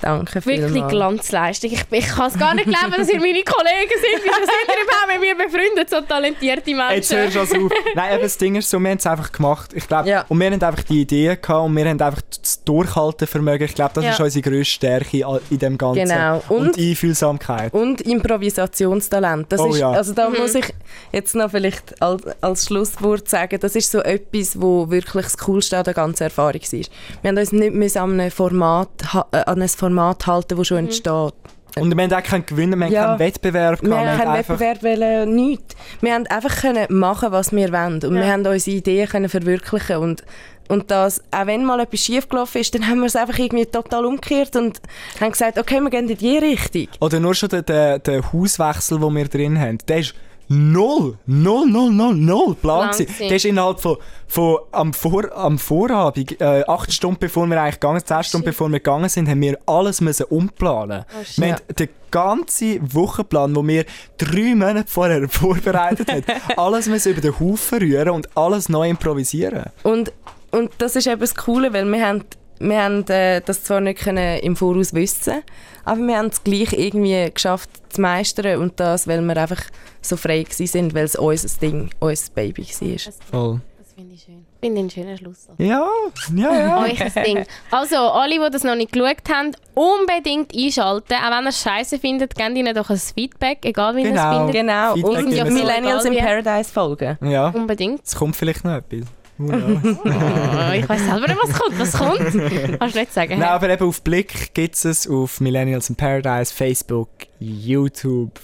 [SPEAKER 1] danke
[SPEAKER 2] wirklich
[SPEAKER 1] vielmals.
[SPEAKER 2] Glanzleistung. Ich, ich kann es gar nicht glauben, dass ihr meine Kollegen sind. Wieso sind ihr überhaupt mit mir befreundet, so talentierte
[SPEAKER 3] Jetzt
[SPEAKER 2] Menschen?
[SPEAKER 3] hörst du also auf. Nein, eben, das Ding ist so, wir haben es einfach gemacht. Ich glaube,
[SPEAKER 1] Ja.
[SPEAKER 3] und wir haben einfach die Idee gehabt und wir haben einfach das Durchhaltevermögen. Ich glaube, das
[SPEAKER 2] Ja.
[SPEAKER 3] ist unsere grösste Stärke in dem Ganzen.
[SPEAKER 1] Genau.
[SPEAKER 3] Und,
[SPEAKER 1] Und-
[SPEAKER 3] die Einfühlsamkeit.
[SPEAKER 1] Und Improvisationstalent. Das
[SPEAKER 3] Oh
[SPEAKER 1] ist,
[SPEAKER 3] ja.
[SPEAKER 1] Also da
[SPEAKER 2] Mhm.
[SPEAKER 1] muss ich jetzt noch vielleicht als, als Schlusswort sagen, das ist so etwas, wo wirklich das Coolste an der ganzen Erfahrung war. Wir haben uns nicht müssen an, ein Format, äh, an ein Format halten, das schon
[SPEAKER 2] Mhm.
[SPEAKER 1] entsteht.
[SPEAKER 3] Und wir haben auch keinen Gewinnen, wir haben
[SPEAKER 1] Ja.
[SPEAKER 3] keinen Wettbewerb
[SPEAKER 1] Wir
[SPEAKER 3] gehabt.
[SPEAKER 1] haben keinen Wettbewerb, wollen, nichts. Wir haben einfach können machen, was wir wollen. Und
[SPEAKER 2] Ja.
[SPEAKER 1] wir haben unsere Ideen können verwirklichen und und das, auch wenn mal etwas schiefgelaufen ist, dann haben wir es einfach irgendwie total umgekehrt und haben gesagt, okay, wir gehen in die Richtung.
[SPEAKER 3] Oder nur schon der, der, der Hauswechsel, den wir drin haben, der ist null, null, null, null, null Plan gewesen. Der ist innerhalb von, von am, Vor, am Vorabend, äh, acht Stunden bevor wir eigentlich gegangen zehn Stunden bevor wir gegangen sind, haben wir alles müssen umplanen.
[SPEAKER 2] Oh, shit.
[SPEAKER 3] wir haben den ganzen Wochenplan, den wir drei Monate vorher [laughs] vorbereitet haben, [laughs] alles müssen über den Haufen rühren und alles neu improvisieren.
[SPEAKER 1] Und, und das ist eben das Coole, weil wir haben, wir haben äh, das zwar nicht können im Voraus wissen, aber wir haben es gleich irgendwie geschafft zu meistern und das, weil wir einfach so frei sind, weil es unser Ding, unser Baby war.
[SPEAKER 2] Das,
[SPEAKER 3] Voll.
[SPEAKER 2] das finde ich schön. Ich finde einen schönen Schluss.
[SPEAKER 3] Ja, ja, ja. [laughs]
[SPEAKER 2] Euch ein Ding. Also, alle, die das noch nicht geschaut haben, unbedingt einschalten. Auch wenn ihr es scheiße findet, gebt ihnen doch ein Feedback, egal wie ihr
[SPEAKER 3] Genau.
[SPEAKER 2] es findet.
[SPEAKER 1] Genau,
[SPEAKER 3] Feedback
[SPEAKER 1] und Millennials
[SPEAKER 2] so.
[SPEAKER 1] in Paradise folgen.
[SPEAKER 3] ja.
[SPEAKER 2] Unbedingt.
[SPEAKER 3] Es kommt vielleicht noch etwas.
[SPEAKER 2] Oh, ich weiß selber nicht, was kommt. Was kommt? Kannst du nicht sagen.
[SPEAKER 3] Nein, aber eben auf Blick gibt es auf Millennials in Paradise, Facebook, YouTube,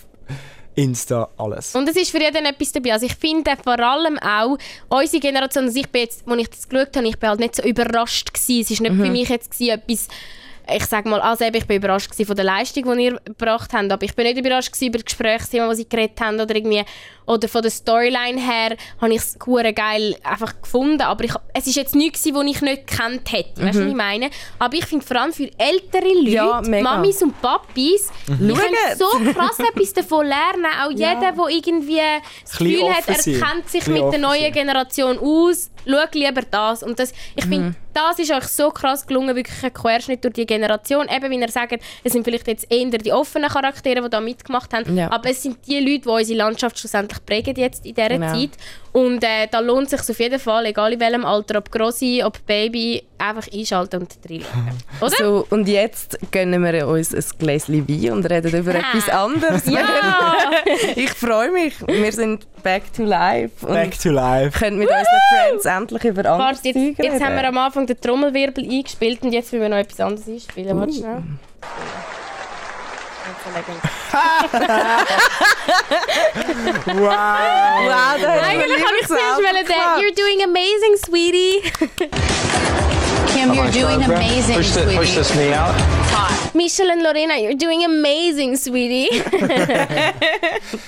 [SPEAKER 3] Insta, alles.
[SPEAKER 2] Und es ist für jeden etwas dabei. Also ich finde vor allem auch unsere Generation, also ich bin jetzt, als ich das geschaut habe, ich bin halt nicht so überrascht gewesen. Es ist nicht für mich jetzt gewesen, etwas, ich sag mal, also eben, ich bin überrascht gewesen von der Leistung, die ihr gebracht habt, aber ich bin nicht überrascht gewesen über die Gesprächsthemen, die sie geredet haben oder irgendwie, oder von der Storyline her, habe ich es geil einfach gefunden, aber ich, es ist jetzt nichts was ich nicht gekannt hätte, weißt du, was ich meine? Aber ich finde vor allem für ältere Leute,
[SPEAKER 1] Ja.
[SPEAKER 2] Mamis und Papis, die können so krass etwas davon lernen, auch jeder, der irgendwie das Gefühl hat, er kennt sich mit der neuen
[SPEAKER 3] sein.
[SPEAKER 2] Generation aus, schau lieber das. Und das, ich finde, das ist euch so krass gelungen, wirklich ein Querschnitt durch die Generation. Eben, wie ihr sagt, es sind vielleicht jetzt eher die offenen Charaktere, die da mitgemacht haben,
[SPEAKER 1] Ja.
[SPEAKER 2] aber es sind die Leute, die unsere Landschaft schlussendlich prägen jetzt in dieser
[SPEAKER 1] Genau.
[SPEAKER 2] Zeit. Und äh, da lohnt es sich auf jeden Fall, egal in welchem Alter, ob Grossi, ob Baby, einfach einschalten und reinschauen. [laughs] Oder?
[SPEAKER 1] So, und jetzt gönnen wir uns ein Gläschen Wein und reden über etwas anderes. [laughs]
[SPEAKER 2] Ja! [laughs]
[SPEAKER 1] Ich freue mich. Wir sind back to life und
[SPEAKER 3] Back to life.
[SPEAKER 1] können mit unseren Friends endlich über anderes
[SPEAKER 2] Warte, jetzt,
[SPEAKER 1] Zeug
[SPEAKER 2] jetzt haben wir am Anfang den Trommelwirbel eingespielt und jetzt wollen wir noch etwas anderes einspielen. Warte schnell. [laughs]
[SPEAKER 3] Wow!
[SPEAKER 1] Wow, da hat
[SPEAKER 2] Eigentlich
[SPEAKER 1] mir
[SPEAKER 2] habe ich zuerst
[SPEAKER 1] selber
[SPEAKER 2] wollen, den
[SPEAKER 1] gemacht.
[SPEAKER 2] You're doing amazing, sweetie.
[SPEAKER 4] Kim, you're doing amazing,
[SPEAKER 5] Push, the, push
[SPEAKER 4] sweetie.
[SPEAKER 5] this knee out.
[SPEAKER 2] Michelle and Lorena, you're doing amazing, sweetie. [laughs]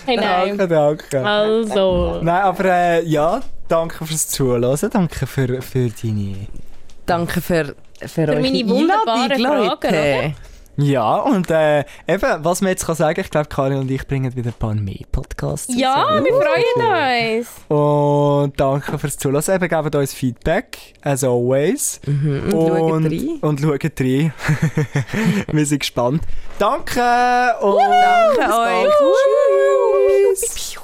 [SPEAKER 2] hey, nein.
[SPEAKER 3] Danke, danke.
[SPEAKER 2] Also.
[SPEAKER 3] Nein, aber äh, ja, danke fürs Zuhören. Danke für, für deine.
[SPEAKER 1] Danke für, für, eure
[SPEAKER 2] meine wunderbaren Fragen,
[SPEAKER 1] Leute.
[SPEAKER 3] Ja, und äh, eben, was man jetzt kann sagen, ich glaube, Karin und ich bringen wieder ein paar mehr Podcasts.
[SPEAKER 2] Ja,
[SPEAKER 3] raus.
[SPEAKER 2] wir freuen uns.
[SPEAKER 3] Und danke fürs Zuhören. Eben, gebt uns Feedback, as always.
[SPEAKER 1] Mhm, und schaut rein.
[SPEAKER 3] Und schaut rein. [laughs] wir sind gespannt. Danke und
[SPEAKER 1] Danke
[SPEAKER 3] bis bald.
[SPEAKER 1] euch.
[SPEAKER 3] Tschüss.